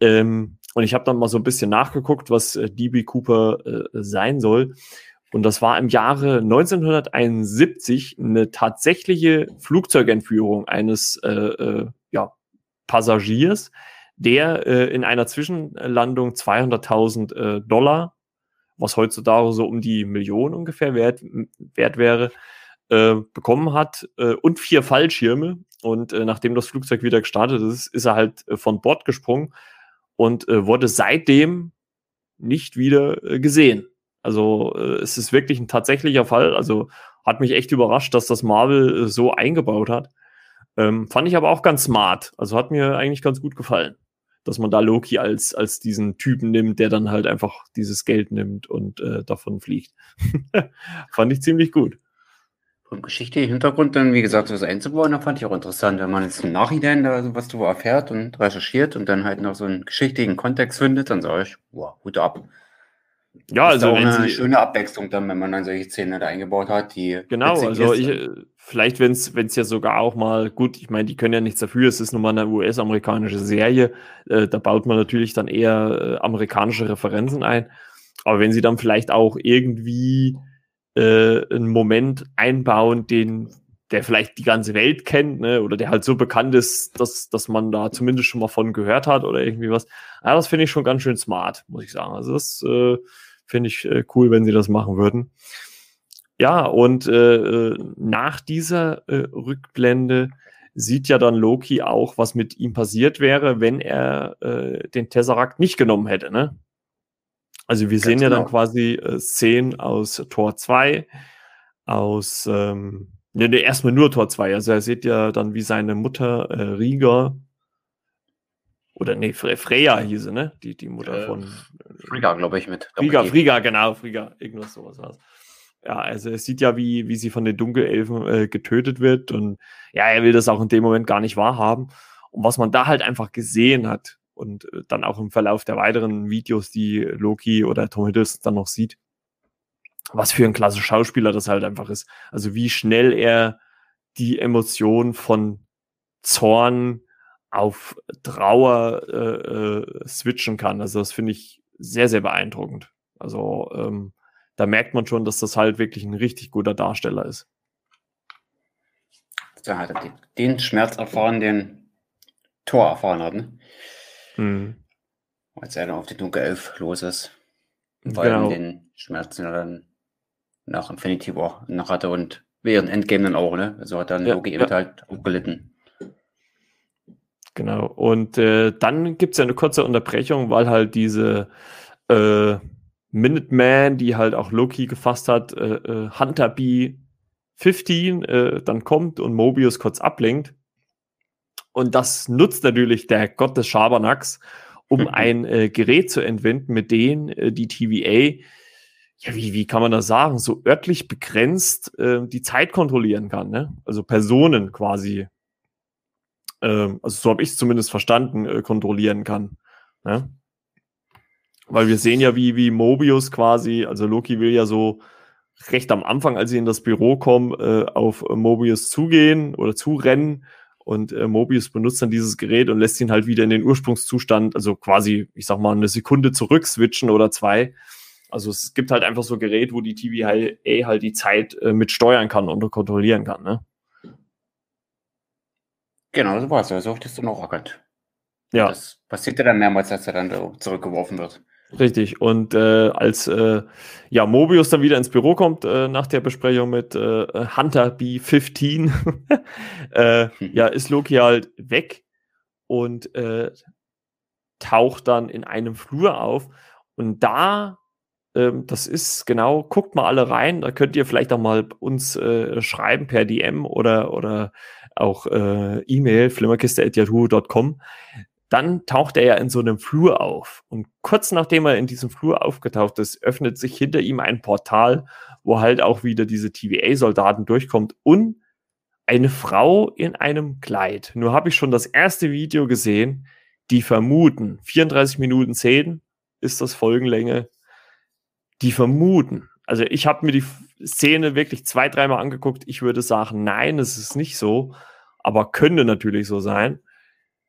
Ähm, und ich habe dann mal so ein bisschen nachgeguckt, was äh, DB Cooper äh, sein soll. Und das war im Jahre 1971 eine tatsächliche Flugzeugentführung eines äh, äh, ja, Passagiers, der äh, in einer Zwischenlandung 200.000 äh, Dollar, was heutzutage so um die Million ungefähr wert, wert wäre, äh, bekommen hat äh, und vier Fallschirme. Und nachdem das Flugzeug wieder gestartet ist, ist er halt von Bord gesprungen und wurde seitdem nicht wieder gesehen. Also äh, es ist wirklich ein tatsächlicher Fall. Also hat mich echt überrascht, dass das Marvel äh, so eingebaut hat. Ähm, fand ich aber auch ganz smart. Also hat mir eigentlich ganz gut gefallen, dass man da Loki als, als diesen Typen nimmt, der dann halt einfach dieses Geld nimmt und äh, davon fliegt. [LAUGHS] fand ich ziemlich gut. Vom geschichtlichen Hintergrund dann, wie gesagt, was einzubauen, da fand ich auch interessant, wenn man jetzt im Nachhinein da was darüber erfährt und recherchiert und dann halt noch so einen geschichtlichen Kontext findet, dann sage ich, wow, Hut ab. Ja, also ist auch eine schöne Abwechslung dann, wenn man dann solche Szenen da eingebaut hat, die genau, also ich, vielleicht wenn es wenn es ja sogar auch mal gut, ich meine, die können ja nichts dafür, es ist nun mal eine US-amerikanische Serie, äh, da baut man natürlich dann eher äh, amerikanische Referenzen ein, aber wenn sie dann vielleicht auch irgendwie äh, einen Moment einbauen, den der vielleicht die ganze Welt kennt, ne, oder der halt so bekannt ist, dass, dass man da zumindest schon mal von gehört hat oder irgendwie was. Ja, das finde ich schon ganz schön smart, muss ich sagen. Also das äh, finde ich äh, cool, wenn sie das machen würden. Ja, und äh, äh nach dieser äh, Rückblende sieht ja dann Loki auch, was mit ihm passiert wäre, wenn er äh, den Tesseract nicht genommen hätte, ne? Also wir Ganz sehen ja genau. dann quasi äh, Szenen aus Tor 2, aus ähm, ne, ne, erstmal nur Tor 2. Also er sieht ja dann, wie seine Mutter äh, Rieger oder nee, Fre Freya hieße, ne? Die, die Mutter äh, von Frigga, glaube ich, mit. Frigga, Frigga, genau, Frigga, irgendwas sowas war's. Ja, also es sieht ja, wie, wie sie von den Dunkelelfen äh, getötet wird und ja, er will das auch in dem Moment gar nicht wahrhaben. Und was man da halt einfach gesehen hat, und äh, dann auch im Verlauf der weiteren Videos, die Loki oder Tom Hiddleston dann noch sieht, was für ein klasse Schauspieler das halt einfach ist. Also wie schnell er die Emotion von Zorn auf Trauer äh, äh, switchen kann. Also das finde ich sehr, sehr beeindruckend. Also ähm, da merkt man schon, dass das halt wirklich ein richtig guter Darsteller ist. Da hat er den Schmerz erfahren, den Tor erfahren hat. Ne? Mhm. Als er dann auf die Dunkle Elf los ist. Weil genau. den Schmerzen er dann nach Infinity War noch hatte und während Endgame dann auch, ne? Also hat dann ja, Loki ja. halt auch gelitten. Genau. Und äh, dann gibt es ja eine kurze Unterbrechung, weil halt diese äh, Minuteman, die halt auch Loki gefasst hat, äh, äh Hunter B 15 äh, dann kommt und Mobius kurz ablenkt. Und das nutzt natürlich der Gott des Schabernacks, um [LAUGHS] ein äh, Gerät zu entwenden, mit dem äh, die TVA, ja, wie, wie kann man das sagen, so örtlich begrenzt äh, die Zeit kontrollieren kann. Ne? Also Personen quasi, ähm, also so habe ich es zumindest verstanden, äh, kontrollieren kann. Ne? Weil wir sehen ja, wie, wie Mobius quasi, also Loki will ja so recht am Anfang, als sie in das Büro kommen, äh, auf Mobius zugehen oder zurennen und äh, Mobius benutzt dann dieses Gerät und lässt ihn halt wieder in den Ursprungszustand, also quasi, ich sag mal, eine Sekunde zurück switchen oder zwei. Also es gibt halt einfach so ein Gerät, wo die TVA halt die Zeit äh, mit steuern kann und kontrollieren kann, ne? Genau, so war es. So hattest du noch erkannt. Ja. Das passiert ja dann mehrmals, als er dann zurückgeworfen wird. Richtig. Und äh, als äh, ja, Mobius dann wieder ins Büro kommt äh, nach der Besprechung mit äh, Hunter B15, [LAUGHS] äh, hm. ja, ist Loki halt weg und äh, taucht dann in einem Flur auf. Und da, ähm, das ist genau, guckt mal alle rein, da könnt ihr vielleicht auch mal uns äh, schreiben per DM oder, oder auch äh, E-Mail, flimmerkiste.yahoo.com dann taucht er ja in so einem Flur auf. Und kurz nachdem er in diesem Flur aufgetaucht ist, öffnet sich hinter ihm ein Portal, wo halt auch wieder diese TVA-Soldaten durchkommt und eine Frau in einem Kleid. Nur habe ich schon das erste Video gesehen, die vermuten, 34 Minuten 10 ist das Folgenlänge, die vermuten. Also ich habe mir die Szene wirklich zwei, dreimal angeguckt. Ich würde sagen, nein, es ist nicht so, aber könnte natürlich so sein.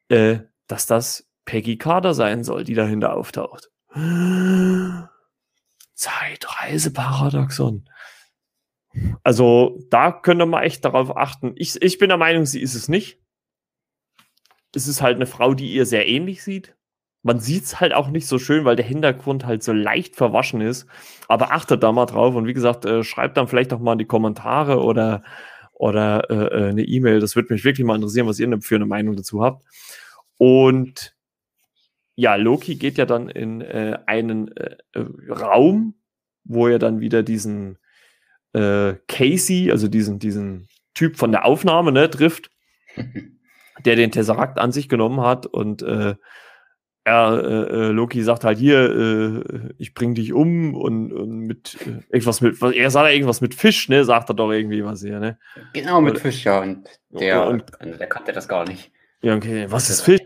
Äh, dass das Peggy Carter sein soll, die dahinter auftaucht. [GASPS] Zeitreiseparadoxon. Also da könnte man echt darauf achten. Ich, ich bin der Meinung, sie ist es nicht. Es ist halt eine Frau, die ihr sehr ähnlich sieht. Man sieht es halt auch nicht so schön, weil der Hintergrund halt so leicht verwaschen ist. Aber achtet da mal drauf und wie gesagt, äh, schreibt dann vielleicht auch mal in die Kommentare oder, oder äh, äh eine E-Mail. Das würde mich wirklich mal interessieren, was ihr für eine Meinung dazu habt. Und ja, Loki geht ja dann in äh, einen äh, Raum, wo er dann wieder diesen äh, Casey, also diesen, diesen Typ von der Aufnahme, ne, trifft, [LAUGHS] der den Tesseract an sich genommen hat und er, äh, äh, Loki sagt halt hier, äh, ich bring dich um und, und mit äh, irgendwas mit, er sagt irgendwas mit Fisch, ne, sagt er doch irgendwie was hier, ne? Genau, mit Fisch, ja, und der, und, der kannte das gar nicht. Ja, okay, was ist Fisch?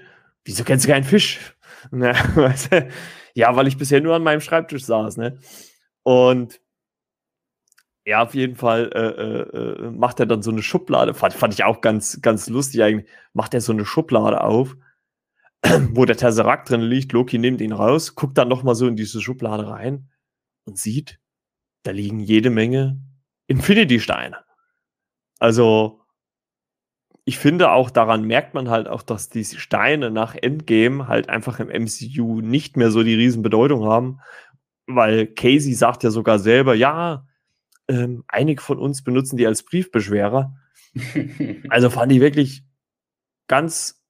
wieso kennst du keinen Fisch? [LAUGHS] Na, weißt du? Ja, weil ich bisher nur an meinem Schreibtisch saß, ne? Und ja, auf jeden Fall äh, äh, äh, macht er dann so eine Schublade, fand, fand ich auch ganz, ganz lustig eigentlich, macht er so eine Schublade auf, wo der Tesseract drin liegt, Loki nimmt ihn raus, guckt dann nochmal so in diese Schublade rein und sieht, da liegen jede Menge Infinity-Steine. Also, ich finde auch, daran merkt man halt auch, dass diese Steine nach Endgame halt einfach im MCU nicht mehr so die Riesenbedeutung haben, weil Casey sagt ja sogar selber, ja, ähm, einige von uns benutzen die als Briefbeschwerer. [LAUGHS] also fand ich wirklich ganz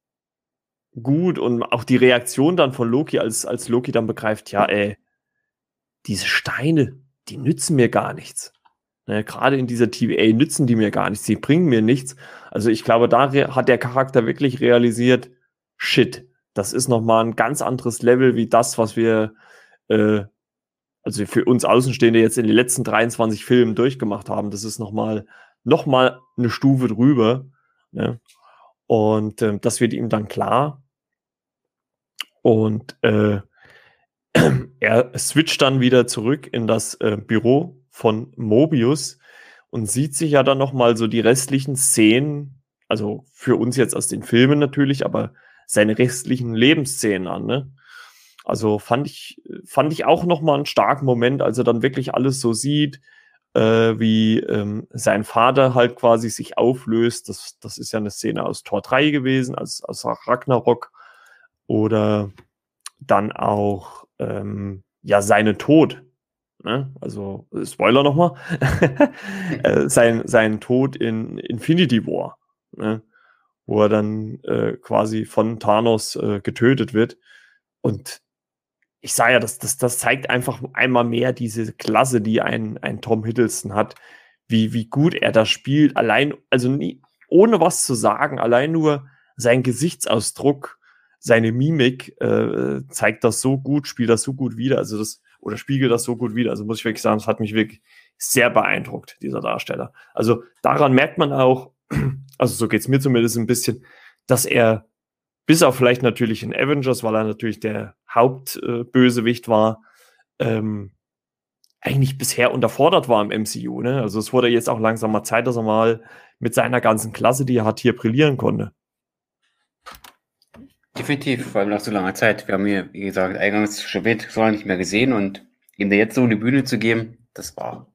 gut und auch die Reaktion dann von Loki, als, als Loki dann begreift, ja, ey, diese Steine, die nützen mir gar nichts. Ne, Gerade in dieser TVA nützen die mir gar nichts, die bringen mir nichts. Also ich glaube, da hat der Charakter wirklich realisiert, shit, das ist nochmal ein ganz anderes Level wie das, was wir, äh, also für uns Außenstehende jetzt in den letzten 23 Filmen durchgemacht haben. Das ist nochmal noch mal eine Stufe drüber. Ne? Und äh, das wird ihm dann klar. Und äh, [CLEARS THROAT] er switcht dann wieder zurück in das äh, Büro von Mobius und sieht sich ja dann noch mal so die restlichen Szenen, also für uns jetzt aus den Filmen natürlich, aber seine restlichen Lebensszenen an. Ne? Also fand ich, fand ich auch noch mal einen starken Moment, als er dann wirklich alles so sieht, äh, wie ähm, sein Vater halt quasi sich auflöst. Das, das ist ja eine Szene aus Tor 3 gewesen, aus, aus Ragnarok. Oder dann auch ähm, ja seine Tod, Ne? Also, Spoiler nochmal. [LAUGHS] äh, sein, sein Tod in Infinity War. Ne? Wo er dann äh, quasi von Thanos äh, getötet wird. Und ich sage ja, das, das, das zeigt einfach einmal mehr diese Klasse, die ein, ein Tom Hiddleston hat, wie, wie gut er das spielt. Allein, also nie, ohne was zu sagen, allein nur sein Gesichtsausdruck, seine Mimik äh, zeigt das so gut, spielt das so gut wieder. Also das oder spiegelt das so gut wider. Also muss ich wirklich sagen, es hat mich wirklich sehr beeindruckt, dieser Darsteller. Also daran merkt man auch, [CLEARS THROAT] also so geht's mir zumindest ein bisschen, dass er bis auf vielleicht natürlich in Avengers, weil er natürlich der Hauptbösewicht äh, war, ähm, eigentlich bisher unterfordert war im MCU. Ne? Also es wurde jetzt auch langsam mal Zeit, dass er mal mit seiner ganzen Klasse, die er hat, hier brillieren konnte. Definitiv, vor allem nach so langer Zeit. Wir haben hier, wie gesagt, eingangs schon so lange nicht mehr gesehen und ihm da jetzt so eine Bühne zu geben, das war,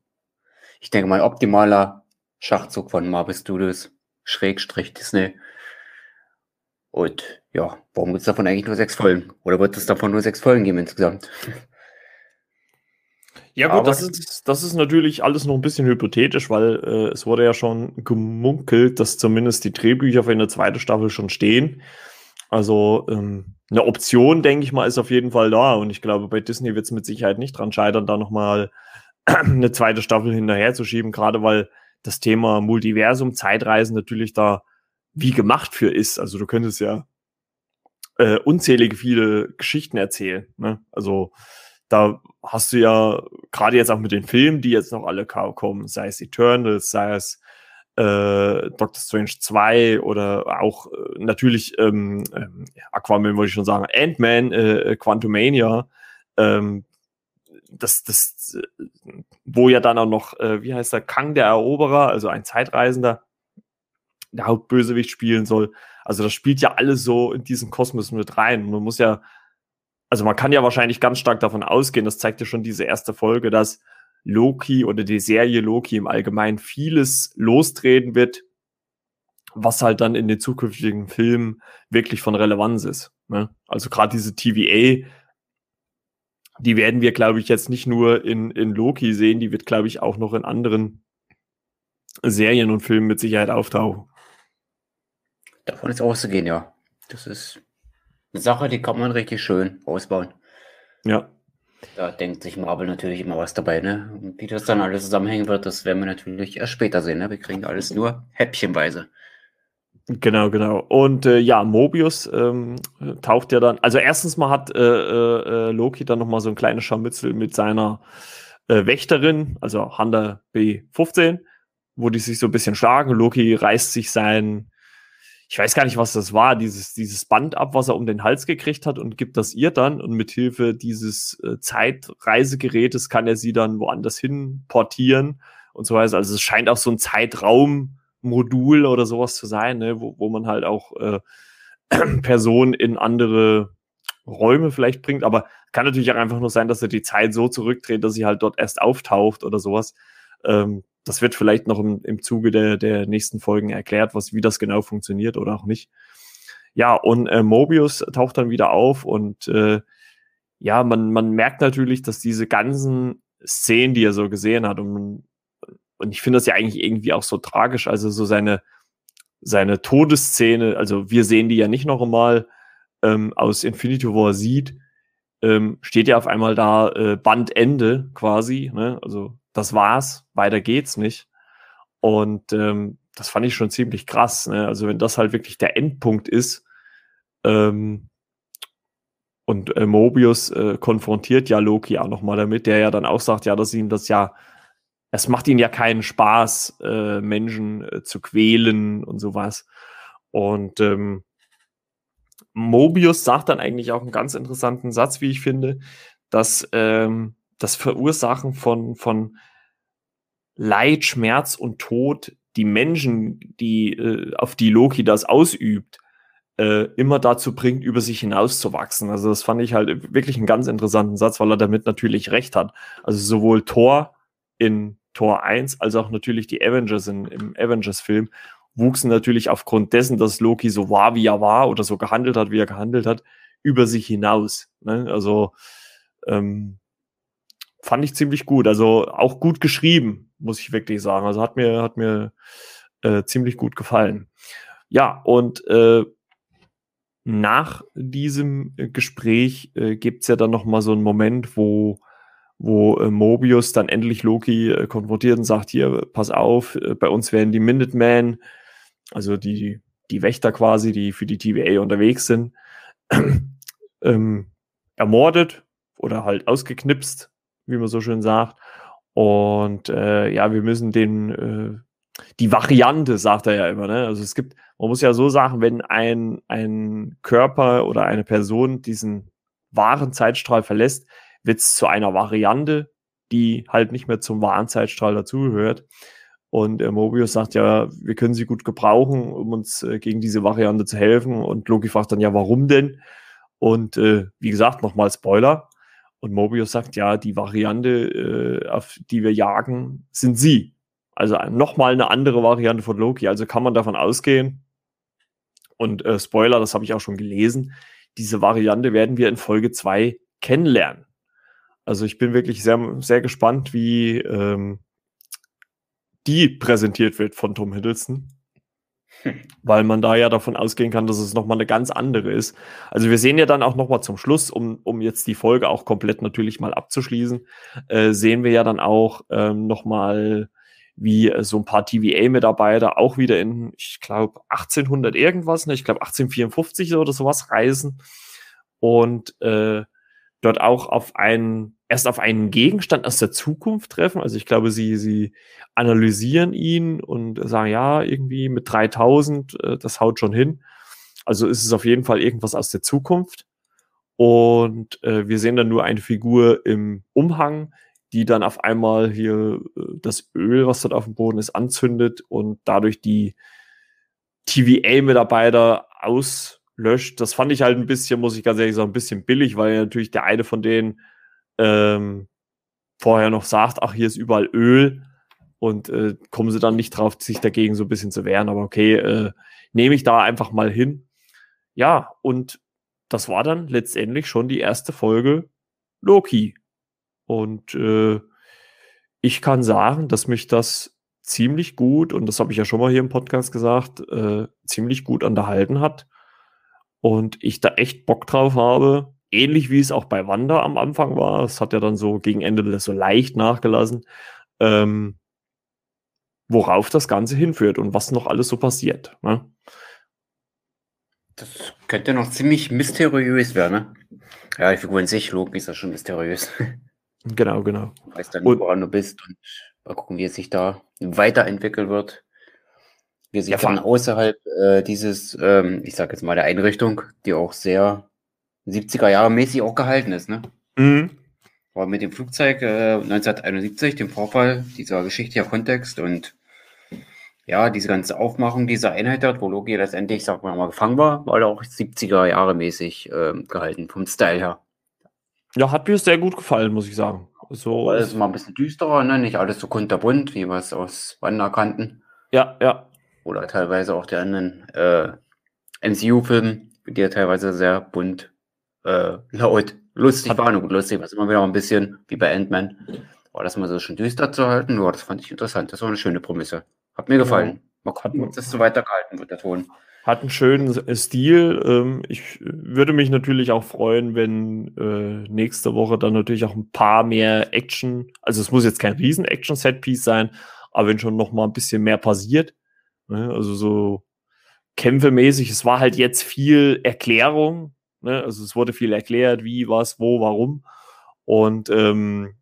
ich denke mal, optimaler Schachzug von Marvel Studios, Schrägstrich Disney. Und ja, warum gibt es davon eigentlich nur sechs Folgen? Oder wird es davon nur sechs Folgen geben insgesamt? Ja gut, das ist, das ist natürlich alles noch ein bisschen hypothetisch, weil äh, es wurde ja schon gemunkelt, dass zumindest die Drehbücher für eine zweite Staffel schon stehen. Also ähm, eine Option, denke ich mal, ist auf jeden Fall da. Und ich glaube, bei Disney wird es mit Sicherheit nicht dran scheitern, da nochmal [CLEARS THROAT] eine zweite Staffel hinterher zu schieben, gerade weil das Thema Multiversum, Zeitreisen natürlich da wie gemacht für ist. Also du könntest ja äh, unzählige viele Geschichten erzählen. Ne? Also da hast du ja gerade jetzt auch mit den Filmen, die jetzt noch alle kommen, sei es Eternals, sei es äh, Doctor Strange 2 oder auch äh, natürlich ähm, äh, Aquaman, wollte ich schon sagen, Ant-Man, äh, Quantumania, ähm, das, das, wo ja dann auch noch, äh, wie heißt der, Kang der Eroberer, also ein Zeitreisender, der Hauptbösewicht spielen soll. Also das spielt ja alles so in diesen Kosmos mit rein. Man muss ja, also man kann ja wahrscheinlich ganz stark davon ausgehen, das zeigt ja schon diese erste Folge, dass Loki oder die Serie Loki im Allgemeinen vieles lostreten wird, was halt dann in den zukünftigen Filmen wirklich von Relevanz ist. Ne? Also gerade diese TVA, die werden wir, glaube ich, jetzt nicht nur in, in Loki sehen, die wird, glaube ich, auch noch in anderen Serien und Filmen mit Sicherheit auftauchen. Davon ist auszugehen, ja. Das ist eine Sache, die kann man richtig schön ausbauen. Ja. Da denkt sich Marvel natürlich immer was dabei, ne? Und wie das dann alles zusammenhängen wird, das werden wir natürlich erst später sehen, ne? Wir kriegen alles nur häppchenweise. Genau, genau. Und äh, ja, Mobius ähm, taucht ja dann. Also erstens mal hat äh, äh, äh Loki dann noch mal so ein kleines Scharmützel mit seiner äh, Wächterin, also Handa B15, wo die sich so ein bisschen schlagen. Loki reißt sich sein ich weiß gar nicht, was das war, dieses, dieses Band ab, was er um den Hals gekriegt hat und gibt das ihr dann und mit Hilfe dieses äh, Zeitreisegerätes kann er sie dann woanders hin portieren und so weiter. Also es scheint auch so ein Zeitraummodul oder sowas zu sein, ne, wo, wo man halt auch äh, [CLEARS THROAT] Personen in andere Räume vielleicht bringt, aber kann natürlich auch einfach nur sein, dass er die Zeit so zurückdreht, dass sie halt dort erst auftaucht oder sowas. Ähm, das wird vielleicht noch im, im Zuge der, der nächsten Folgen erklärt, was, wie das genau funktioniert oder auch nicht. Ja, und äh, Mobius taucht dann wieder auf und äh, ja, man, man merkt natürlich, dass diese ganzen Szenen, die er so gesehen hat, und, und ich finde das ja eigentlich irgendwie auch so tragisch, also so seine, seine Todesszene, also wir sehen die ja nicht noch einmal ähm, aus Infinity, wo er sieht, ähm, steht ja auf einmal da äh, Bandende quasi, ne? also das war's, weiter geht's nicht. Und ähm, das fand ich schon ziemlich krass. Ne? Also wenn das halt wirklich der Endpunkt ist ähm, und äh, Mobius äh, konfrontiert ja Loki auch nochmal damit, der ja dann auch sagt, ja, dass ihm das ja, es macht ihm ja keinen Spaß, äh, Menschen äh, zu quälen und sowas. Und ähm, Mobius sagt dann eigentlich auch einen ganz interessanten Satz, wie ich finde, dass ähm, das Verursachen von, von Leid, Schmerz und Tod die Menschen, die, äh, auf die Loki das ausübt, äh, immer dazu bringt, über sich hinauszuwachsen. Also das fand ich halt wirklich einen ganz interessanten Satz, weil er damit natürlich recht hat. Also sowohl Thor in Tor 1 als auch natürlich die Avengers in, im Avengers-Film wuchsen natürlich aufgrund dessen, dass Loki so war, wie er war oder so gehandelt hat, wie er gehandelt hat, über sich hinaus. Ne? Also ähm, fand ich ziemlich gut. Also auch gut geschrieben, muss ich wirklich sagen. Also hat mir, hat mir äh, ziemlich gut gefallen. Ja, und äh, nach diesem Gespräch äh, gibt es ja dann nochmal so einen Moment, wo, wo äh, Mobius dann endlich Loki äh, konfrontiert und sagt, hier, pass auf, äh, bei uns werden die Minutemen, also die, die Wächter quasi, die für die TVA unterwegs sind, [CLEARS THROAT] ähm, ermordet oder halt ausgeknipst wie man so schön sagt. Und äh, ja, wir müssen den, äh, die Variante, sagt er ja immer. Ne? Also es gibt, man muss ja so sagen, wenn ein, ein Körper oder eine Person diesen wahren Zeitstrahl verlässt, wird es zu einer Variante, die halt nicht mehr zum wahren Zeitstrahl dazugehört. Und äh, Mobius sagt ja, wir können sie gut gebrauchen, um uns äh, gegen diese Variante zu helfen. Und Loki fragt dann ja, warum denn? Und äh, wie gesagt, nochmal Spoiler. Und Mobius sagt, ja, die Variante, äh, auf die wir jagen, sind sie. Also nochmal eine andere Variante von Loki. Also kann man davon ausgehen, und äh, Spoiler, das habe ich auch schon gelesen, diese Variante werden wir in Folge 2 kennenlernen. Also ich bin wirklich sehr, sehr gespannt, wie ähm, die präsentiert wird von Tom Hiddleston. Weil man da ja davon ausgehen kann, dass es nochmal eine ganz andere ist. Also wir sehen ja dann auch nochmal zum Schluss, um, um jetzt die Folge auch komplett natürlich mal abzuschließen, äh, sehen wir ja dann auch ähm, nochmal, wie äh, so ein paar TVA-Mitarbeiter auch wieder in, ich glaube, 1800 irgendwas, ne? ich glaube 1854 oder sowas reisen und äh, dort auch auf einen erst auf einen Gegenstand aus der Zukunft treffen. Also ich glaube, sie, sie analysieren ihn und sagen, ja, irgendwie mit 3000, äh, das haut schon hin. Also ist es auf jeden Fall irgendwas aus der Zukunft. Und äh, wir sehen dann nur eine Figur im Umhang, die dann auf einmal hier äh, das Öl, was dort auf dem Boden ist, anzündet und dadurch die TVA-Mitarbeiter auslöscht. Das fand ich halt ein bisschen, muss ich ganz ehrlich sagen, ein bisschen billig, weil natürlich der eine von denen ähm, vorher noch sagt, ach, hier ist überall Öl und äh, kommen sie dann nicht drauf, sich dagegen so ein bisschen zu wehren. Aber okay, äh, nehme ich da einfach mal hin. Ja, und das war dann letztendlich schon die erste Folge Loki. Und äh, ich kann sagen, dass mich das ziemlich gut, und das habe ich ja schon mal hier im Podcast gesagt, äh, ziemlich gut unterhalten hat. Und ich da echt Bock drauf habe, ähnlich wie es auch bei Wanda am Anfang war. Es hat ja dann so gegen Ende so leicht nachgelassen, ähm, worauf das Ganze hinführt und was noch alles so passiert. Ne? Das könnte noch ziemlich mysteriös werden. Ne? Ja, die Figur in sich, Loki ist ja schon mysteriös. [LAUGHS] Genau, genau. Du weißt dann, und, woran du bist und mal gucken, wie es sich da weiterentwickeln wird. Wie sich ja, dann außerhalb äh, dieses, ähm, ich sag jetzt mal, der Einrichtung, die auch sehr 70er Jahre mäßig auch gehalten ist, ne? Mhm. War mit dem Flugzeug äh, 1971, dem Vorfall, dieser geschichtlicher Kontext und ja, diese ganze Aufmachung dieser Einheit dort, wo Loki letztendlich, sag mal, mal gefangen war, war auch 70er Jahre mäßig äh, gehalten, vom Style her. Ja, hat mir sehr gut gefallen, muss ich sagen. so. Aber ist mal ein bisschen düsterer, ne? Nicht alles so kunterbunt, wie wir es aus Wanda kannten. Ja, ja. Oder teilweise auch der anderen äh, MCU-Filmen, die ja teilweise sehr bunt, äh, laut, lustig waren. Und lustig, was immer wieder ein bisschen wie bei Ant-Man. Aber das mal so schon düster zu halten, ja, das fand ich interessant. Das war eine schöne Prämisse. Hat mir gefallen. Mal gucken, ob das so weitergehalten wird, der Ton. Hat einen schönen Stil. Ähm, ich würde mich natürlich auch freuen, wenn äh, nächste Woche dann natürlich auch ein paar mehr Action, also es muss jetzt kein riesen Action-Set-Piece sein, aber wenn schon noch mal ein bisschen mehr passiert. Ne? Also so kämpfemäßig. Es war halt jetzt viel Erklärung. Ne? Also es wurde viel erklärt, wie, was, wo, warum. Und ähm,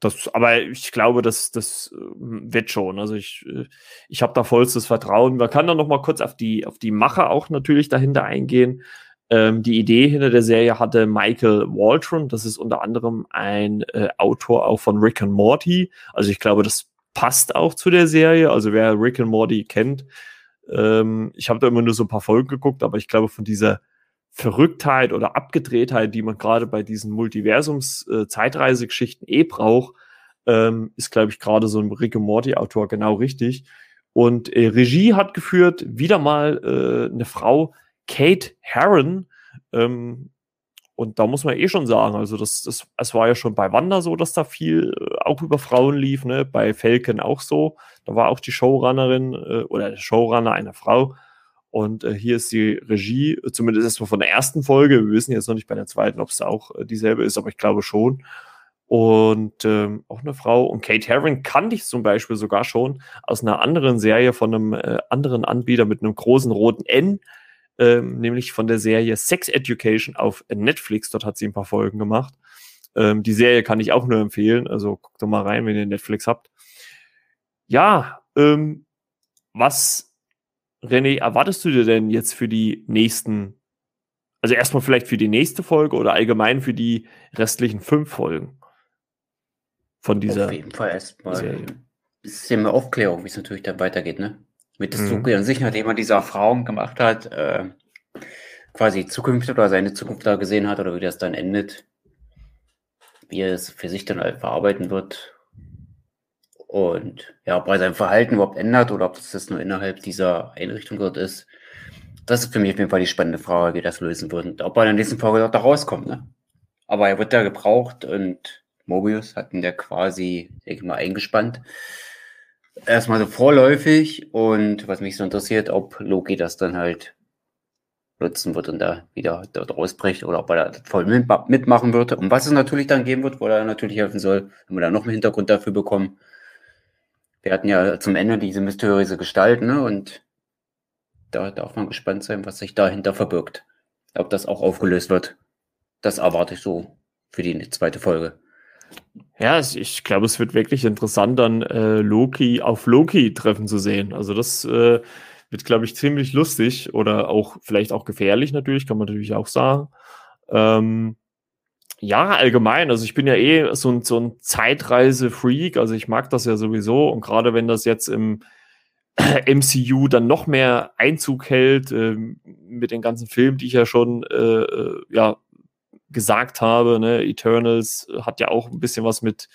das, aber ich glaube, das, das äh, wird schon. Also ich, äh, ich habe da vollstes Vertrauen. Man kann dann noch mal kurz auf die, auf die Macher auch natürlich dahinter eingehen. Ähm, die Idee hinter der Serie hatte Michael Waldron. Das ist unter anderem ein äh, Autor auch von Rick and Morty. Also ich glaube, das passt auch zu der Serie. Also wer Rick and Morty kennt, ähm, ich habe da immer nur so ein paar Folgen geguckt, aber ich glaube, von dieser Verrücktheit oder Abgedrehtheit, die man gerade bei diesen Multiversums-Zeitreisegeschichten äh, eh braucht, ähm, ist, glaube ich, gerade so ein Rick Morty-Autor genau richtig. Und äh, Regie hat geführt wieder mal äh, eine Frau, Kate Herron. Ähm, und da muss man eh schon sagen, also das, das, es war ja schon bei Wanda so, dass da viel äh, auch über Frauen lief, ne? Bei Falcon auch so. Da war auch die Showrunnerin äh, oder der Showrunner eine Frau. Und äh, hier ist die Regie, zumindest erstmal von der ersten Folge. Wir wissen jetzt noch nicht bei der zweiten, ob es auch äh, dieselbe ist, aber ich glaube schon. Und ähm, auch eine Frau. Und Kate Herring kannte ich zum Beispiel sogar schon aus einer anderen Serie von einem äh, anderen Anbieter mit einem großen roten N ähm, nämlich von der Serie Sex Education auf Netflix. Dort hat sie ein paar Folgen gemacht. Ähm, die Serie kann ich auch nur empfehlen, also guckt doch mal rein, wenn ihr Netflix habt. Ja, ähm, was, René, erwartest du dir denn jetzt für die nächsten, also erstmal vielleicht für die nächste Folge oder allgemein für die restlichen fünf Folgen von dieser Auf jeden Fall erstmal ein bisschen mehr Aufklärung, wie es natürlich dann weitergeht, ne? mit der mhm. an sich, nachdem er diese Erfahrung gemacht hat, äh, quasi Zukunft oder seine Zukunft da gesehen hat oder wie das dann endet, wie er es für sich dann halt verarbeiten wird und ja, ob er sein Verhalten überhaupt ändert oder ob das, das nur innerhalb dieser Einrichtung dort ist. Das ist für mich auf jeden Fall die spannende Frage, wie das lösen wird und ob er in der nächsten Folge dort da rauskommt. Ne? Aber er wird da gebraucht und Mobius hat ihn ja quasi, denke ich mal, eingespannt erstmal so vorläufig und was mich so interessiert, ob Loki das dann halt nutzen wird und da wieder dort rausbricht oder ob er da voll mitmachen wird. Und was es natürlich dann geben wird, wo er natürlich helfen soll, wenn wir da noch einen Hintergrund dafür bekommen. Wir hatten ja zum Ende diese mysteriöse Gestalt, ne? Und da darf man gespannt sein, was sich dahinter verbirgt. Ob das auch aufgelöst wird. Das erwarte ich so für die zweite Folge. Ja, ich glaube, es wird wirklich interessant, dann äh, Loki auf Loki treffen zu sehen. Also das äh, wird, glaube ich, ziemlich lustig oder auch vielleicht auch gefährlich natürlich, kann man natürlich auch sagen. Ähm, ja, allgemein. Also ich bin ja eh so ein, so ein Zeitreise-Freak. Also ich mag das ja sowieso. Und gerade wenn das jetzt im [CLEARS THROAT] MCU dann noch mehr Einzug hält, äh, mit den ganzen Filmen, die ich ja schon äh, äh ja, gesagt habe, ne, Eternals hat ja auch ein bisschen was mit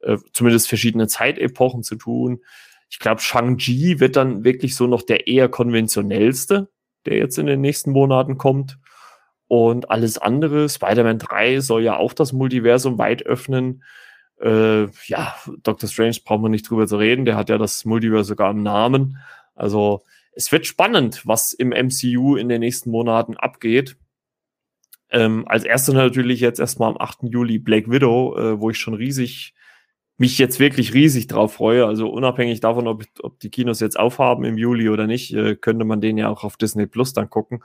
äh, zumindest verschiedenen Zeitepochen zu tun. Ich glaube, Shang-Chi wird dann wirklich so noch der eher konventionellste, der jetzt in den nächsten Monaten kommt. Und alles andere, Spider-Man 3 soll ja auch das Multiversum weit öffnen. Äh, ja, Doctor Strange brauchen wir nicht drüber zu reden, der hat ja das Multiversum sogar im Namen. Also es wird spannend, was im MCU in den nächsten Monaten abgeht. Ähm, als erstes natürlich jetzt erstmal am 8. Juli Black Widow, äh, wo ich schon riesig, mich jetzt wirklich riesig drauf freue. Also unabhängig davon, ob, ob die Kinos jetzt aufhaben im Juli oder nicht, äh, könnte man den ja auch auf Disney Plus dann gucken.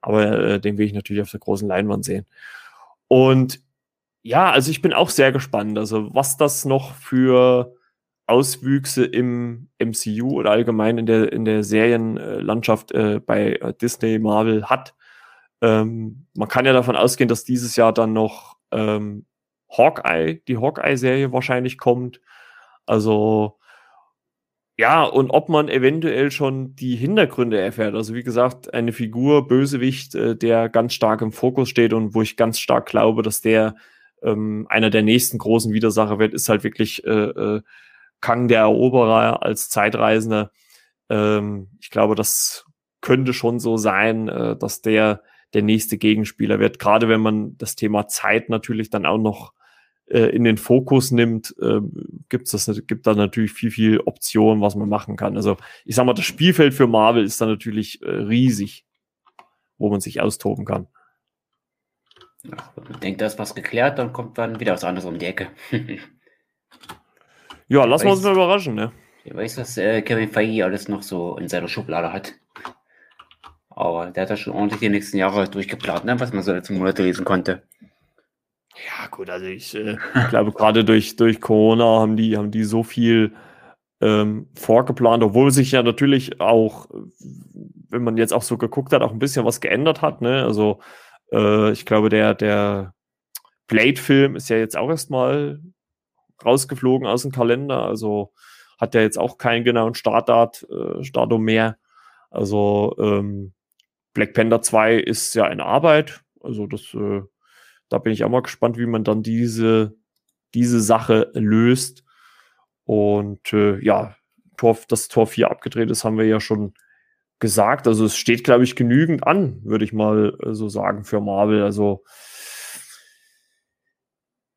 Aber äh, den will ich natürlich auf der großen Leinwand sehen. Und ja, also ich bin auch sehr gespannt. Also was das noch für Auswüchse im MCU oder allgemein in der, in der Serienlandschaft äh, bei äh, Disney, Marvel hat. Ähm, man kann ja davon ausgehen, dass dieses Jahr dann noch ähm, Hawkeye, die Hawkeye-Serie wahrscheinlich kommt. Also ja, und ob man eventuell schon die Hintergründe erfährt. Also wie gesagt, eine Figur, Bösewicht, äh, der ganz stark im Fokus steht und wo ich ganz stark glaube, dass der ähm, einer der nächsten großen Widersacher wird, ist halt wirklich äh, äh, Kang der Eroberer als Zeitreisender. Ähm, ich glaube, das könnte schon so sein, äh, dass der der nächste Gegenspieler wird. Gerade wenn man das Thema Zeit natürlich dann auch noch in den Fokus nimmt, äh, gibt's das, gibt da natürlich viel, viel Optionen, was man machen kann. Also ich sag mal, das Spielfeld für Marvel ist da natürlich äh, riesig, wo man sich austoben kann. ich denke, da ist was geklärt, dann kommt dann wieder was anderes um die Ecke. [LAUGHS] ja, lassen wir uns mal überraschen, ne? Ich weiß, was äh, Kevin Feige alles noch so in seiner Schublade hat. Aber der hat ja schon ordentlich die nächsten Jahre durchgeplant, ne? was man so letzten Monate lesen konnte. Ja, gut, also ich äh, [LAUGHS] glaube, gerade durch, durch Corona haben die, haben die so viel ähm, vorgeplant, obwohl sich ja natürlich auch, wenn man jetzt auch so geguckt hat, auch ein bisschen was geändert hat. Ne? Also äh, ich glaube, der, der Blade-Film ist ja jetzt auch erstmal rausgeflogen aus dem Kalender. Also hat ja jetzt auch keinen genauen Startdatum äh, mehr. Also ähm, Black Panther 2 ist ja in Arbeit. Also das, äh, da bin ich auch mal gespannt, wie man dann diese, diese Sache löst. Und äh, ja, Tor, das Tor 4 abgedreht ist, haben wir ja schon gesagt. Also es steht, glaube ich, genügend an, würde ich mal äh, so sagen, für Marvel. Also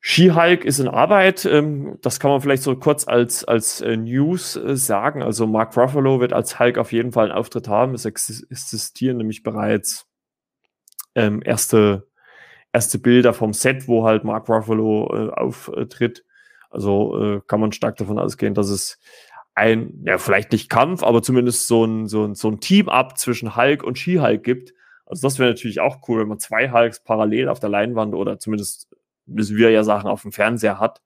She-Hulk ist in Arbeit. Ähm, das kann man vielleicht so kurz als, als äh, News äh, sagen. Also Mark Ruffalo wird als Hulk auf jeden Fall einen Auftritt haben. Es existieren nämlich bereits ähm, erste, erste Bilder vom Set, wo halt Mark Ruffalo äh, auftritt. Also äh, kann man stark davon ausgehen, dass es ein, ja, vielleicht nicht Kampf, aber zumindest so ein, so ein, so ein Team-Up zwischen Hulk und She-Hulk gibt. Also das wäre natürlich auch cool, wenn man zwei Hulks parallel auf der Leinwand oder zumindest müssen wir ja Sachen auf dem Fernseher hat.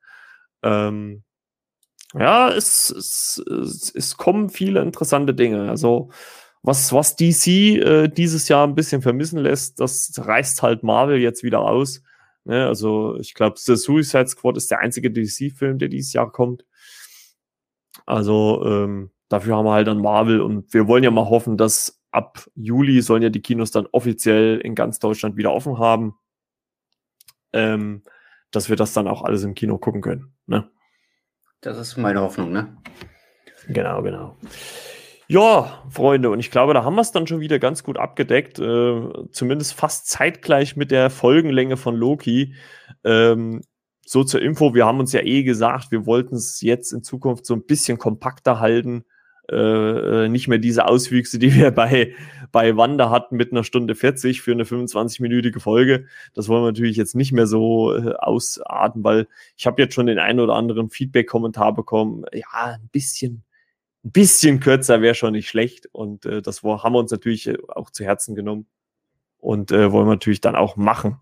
Ähm, ja, es, es, es, es kommen viele interessante Dinge. Also was, was DC äh, dieses Jahr ein bisschen vermissen lässt, das reißt halt Marvel jetzt wieder aus. Ne? Also ich glaube, The Suicide Squad ist der einzige DC-Film, der dieses Jahr kommt. Also ähm, dafür haben wir halt dann Marvel und wir wollen ja mal hoffen, dass ab Juli sollen ja die Kinos dann offiziell in ganz Deutschland wieder offen haben ähm, dass wir das dann auch alles im Kino gucken können. Ne? Das ist meine Hoffnung, ne? Genau, genau. Ja, Freunde, und ich glaube, da haben wir es dann schon wieder ganz gut abgedeckt. Äh, zumindest fast zeitgleich mit der Folgenlänge von Loki. Ähm, so zur Info, wir haben uns ja eh gesagt, wir wollten es jetzt in Zukunft so ein bisschen kompakter halten. Äh, äh, nicht mehr diese Auswüchse, die [LAUGHS] wir bei, bei Wanda hatten mit einer Stunde 40 für eine 25-minütige Folge. Das wollen wir natürlich jetzt nicht mehr so äh, ausarten, weil ich habe jetzt schon den einen oder anderen Feedback-Kommentar bekommen. Ja, ein bisschen, ein bisschen kürzer wäre schon nicht schlecht. Und äh, das haben wir uns natürlich äh, auch zu Herzen genommen und äh, wollen wir natürlich dann auch machen.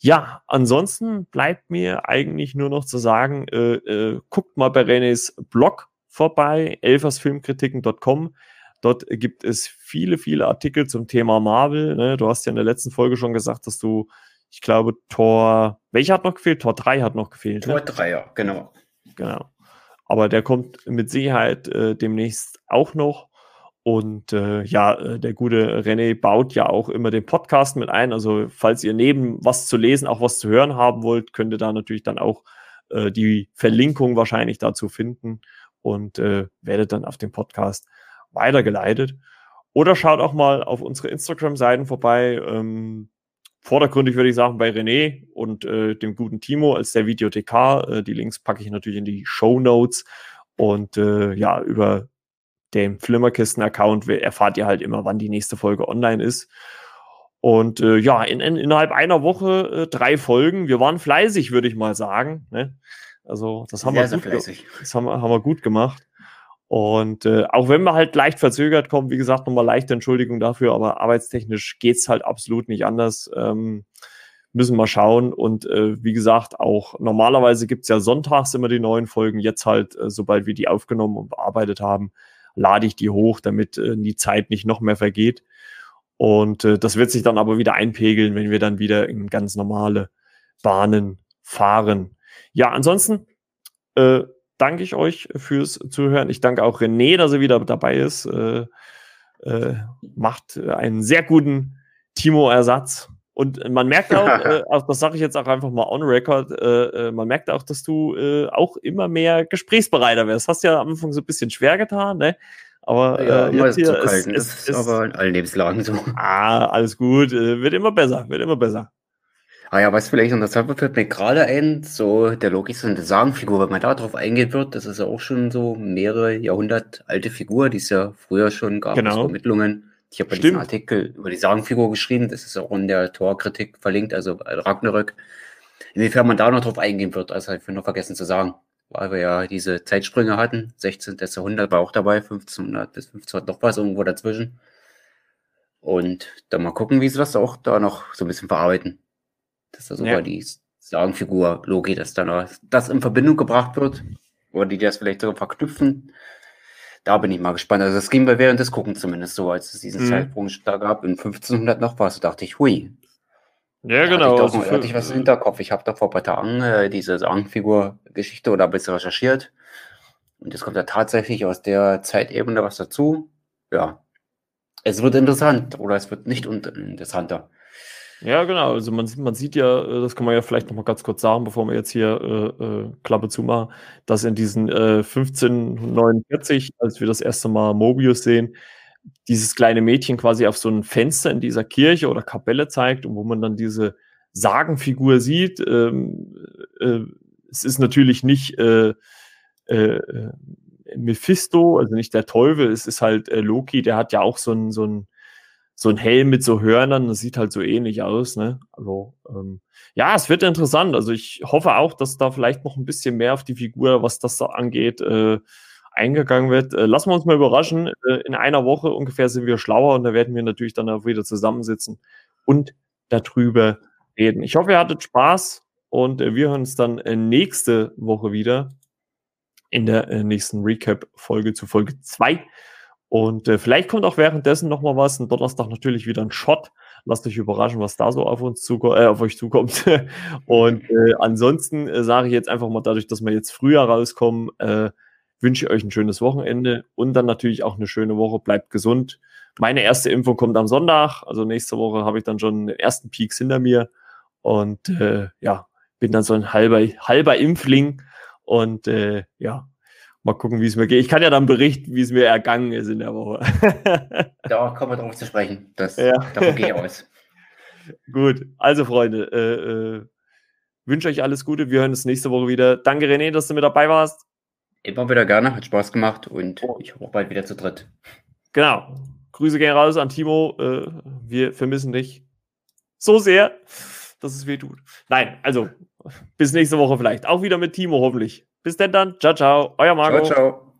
Ja, ansonsten bleibt mir eigentlich nur noch zu sagen, äh, äh, guckt mal bei Renés Blog vorbei, elfersfilmkritiken.com. Dort gibt es viele, viele Artikel zum Thema Marvel. Ne? Du hast ja in der letzten Folge schon gesagt, dass du, ich glaube, Tor, welcher hat noch gefehlt? Tor 3 hat noch gefehlt. Tor ne? 3, ja, genau. Genau. Aber der kommt mit Sicherheit äh, demnächst auch noch. Und äh, ja, äh, der gute René baut ja auch immer den Podcast mit ein. Also falls ihr neben was zu lesen auch was zu hören haben wollt, könnt ihr da natürlich dann auch äh, die Verlinkung wahrscheinlich dazu finden und äh, werdet dann auf dem Podcast weitergeleitet. Oder schaut auch mal auf unsere Instagram-Seiten vorbei. Ähm, vordergründig würde ich sagen bei René und äh, dem guten Timo als der Videothekar. Äh, die Links packe ich natürlich in die Show Notes. Und äh, ja, über den Flimmerkisten-Account erfahrt ihr halt immer, wann die nächste Folge online ist. Und äh, ja, in, in, innerhalb einer Woche äh, drei Folgen. Wir waren fleißig, würde ich mal sagen. Ne? Also das haben, sehr, wir, gut, das haben, haben wir gut gemacht. Und äh, auch wenn wir halt leicht verzögert kommen, wie gesagt, nochmal leichte Entschuldigung dafür, aber arbeitstechnisch geht's halt absolut nicht anders. Ähm, müssen wir schauen. Und äh, wie gesagt, auch normalerweise gibt's ja sonntags immer die neuen Folgen. Jetzt halt, äh, sobald wir die aufgenommen und bearbeitet haben, lade ich die hoch, damit äh, die Zeit nicht noch mehr vergeht. Und äh, das wird sich dann aber wieder einpegeln, wenn wir dann wieder in ganz normale Bahnen fahren. Ja, ansonsten äh, danke ich euch fürs Zuhören. Ich danke auch René, dass er wieder dabei ist. Äh, äh, macht einen sehr guten Timo-Ersatz. Und man merkt auch, [LAUGHS] äh, auch das sage ich jetzt auch einfach mal on record, äh, äh, man merkt auch, dass du äh, auch immer mehr gesprächsbereiter wirst. Hast ja am Anfang so ein bisschen schwer getan, ne? Aber ja, äh, jetzt hier ist, ist, ist, aber in allen Lebenslagen so. Ah, alles gut, wird immer besser, wird immer besser. Ah ja, was vielleicht interessant wird, fällt mir gerade ein, so der Logik ist eine Sagenfigur, wenn man da drauf eingeht wird, das ist ja auch schon so mehrere Jahrhundert alte Figur, die es ja früher schon gab, genau. Vermittlungen. Ich habe diesen Artikel über die Sagenfigur geschrieben, das ist auch in der Torkritik verlinkt, also Ragnarök. Inwiefern man da noch drauf eingehen wird, also habe ich noch vergessen zu sagen, weil wir ja diese Zeitsprünge hatten. 16. Jahrhundert war auch dabei, 1500 bis 1500 noch was irgendwo dazwischen. Und dann mal gucken, wie sie das auch da noch so ein bisschen verarbeiten. Dass da sogar ja. die Sagenfigur Loki, dass da das in Verbindung gebracht wird. Oder die das vielleicht sogar verknüpfen. Da bin ich mal gespannt. Also das ging bei während des Gucken zumindest so, als es diesen mhm. Zeitsprung da gab, in 1500 noch was, dachte ich, hui. Ja, genau. Hatte ich, also hatte ich was im Hinterkopf. Ich habe da vor ein paar Tagen äh, diese Sagenfigur-Geschichte oder ein bisschen recherchiert. Und es kommt ja tatsächlich aus der Zeitebene was dazu. Ja. Es wird interessant oder es wird nicht interessanter. Ja, genau. Also man, man sieht ja, äh, das kann man ja vielleicht noch mal ganz kurz sagen, bevor wir jetzt hier äh, äh, Klappe zumachen, dass in diesen äh, 1549, als wir das erste Mal Mobius sehen, dieses kleine Mädchen quasi auf so ein Fenster in dieser Kirche oder Kapelle zeigt und wo man dann diese Sagenfigur sieht. Ähm, äh, es ist natürlich nicht äh, äh, Mephisto, also nicht der Teufel, es ist halt äh, Loki, der hat ja auch so ein, so ein so ein Helm mit so Hörnern, das sieht halt so ähnlich aus, ne? Also, ähm, ja, es wird interessant. Also ich hoffe auch, dass da vielleicht noch ein bisschen mehr auf die Figur, was das da angeht, äh, eingegangen wird. Äh, lassen wir uns mal überraschen. Äh, in einer Woche ungefähr sind wir schlauer und da werden wir natürlich dann auch wieder zusammensitzen und darüber reden. Ich hoffe, ihr hattet Spaß und äh, wir hören uns dann äh, nächste Woche wieder in der äh, nächsten Recap-Folge zu Folge 2. Und äh, vielleicht kommt auch währenddessen noch mal was. Ein Donnerstag natürlich wieder ein Shot. Lasst euch überraschen, was da so auf uns zukommt, äh, auf euch zukommt. [LAUGHS] und äh, ansonsten äh, sage ich jetzt einfach mal dadurch, dass wir jetzt früher rauskommen, äh, wünsche ich euch ein schönes Wochenende und dann natürlich auch eine schöne Woche. Bleibt gesund. Meine erste Impfung kommt am Sonntag. Also nächste Woche habe ich dann schon den ersten Peaks hinter mir. Und äh, ja, bin dann so ein halber, halber Impfling. Und äh, ja, mal gucken, wie es mir geht. Ich kann ja dann berichten, wie es mir ergangen ist in der Woche. [LAUGHS] da kommen wir drauf zu sprechen. Das, ja. Davon gehe ich aus. [LAUGHS] Gut, also Freunde, äh, äh, wünsche euch alles Gute. Wir hören uns nächste Woche wieder. Danke, René, dass du mit dabei warst. Immer wieder gerne, hat Spaß gemacht und oh. ich hoffe bald wieder zu dritt. Genau. Grüße gehen raus an Timo. Äh, wir vermissen dich so sehr, dass es weh tut. Nein, also bis nächste Woche vielleicht. Auch wieder mit Timo hoffentlich. Bis denn dann. Ciao, ciao. Euer Marco. Ciao, ciao.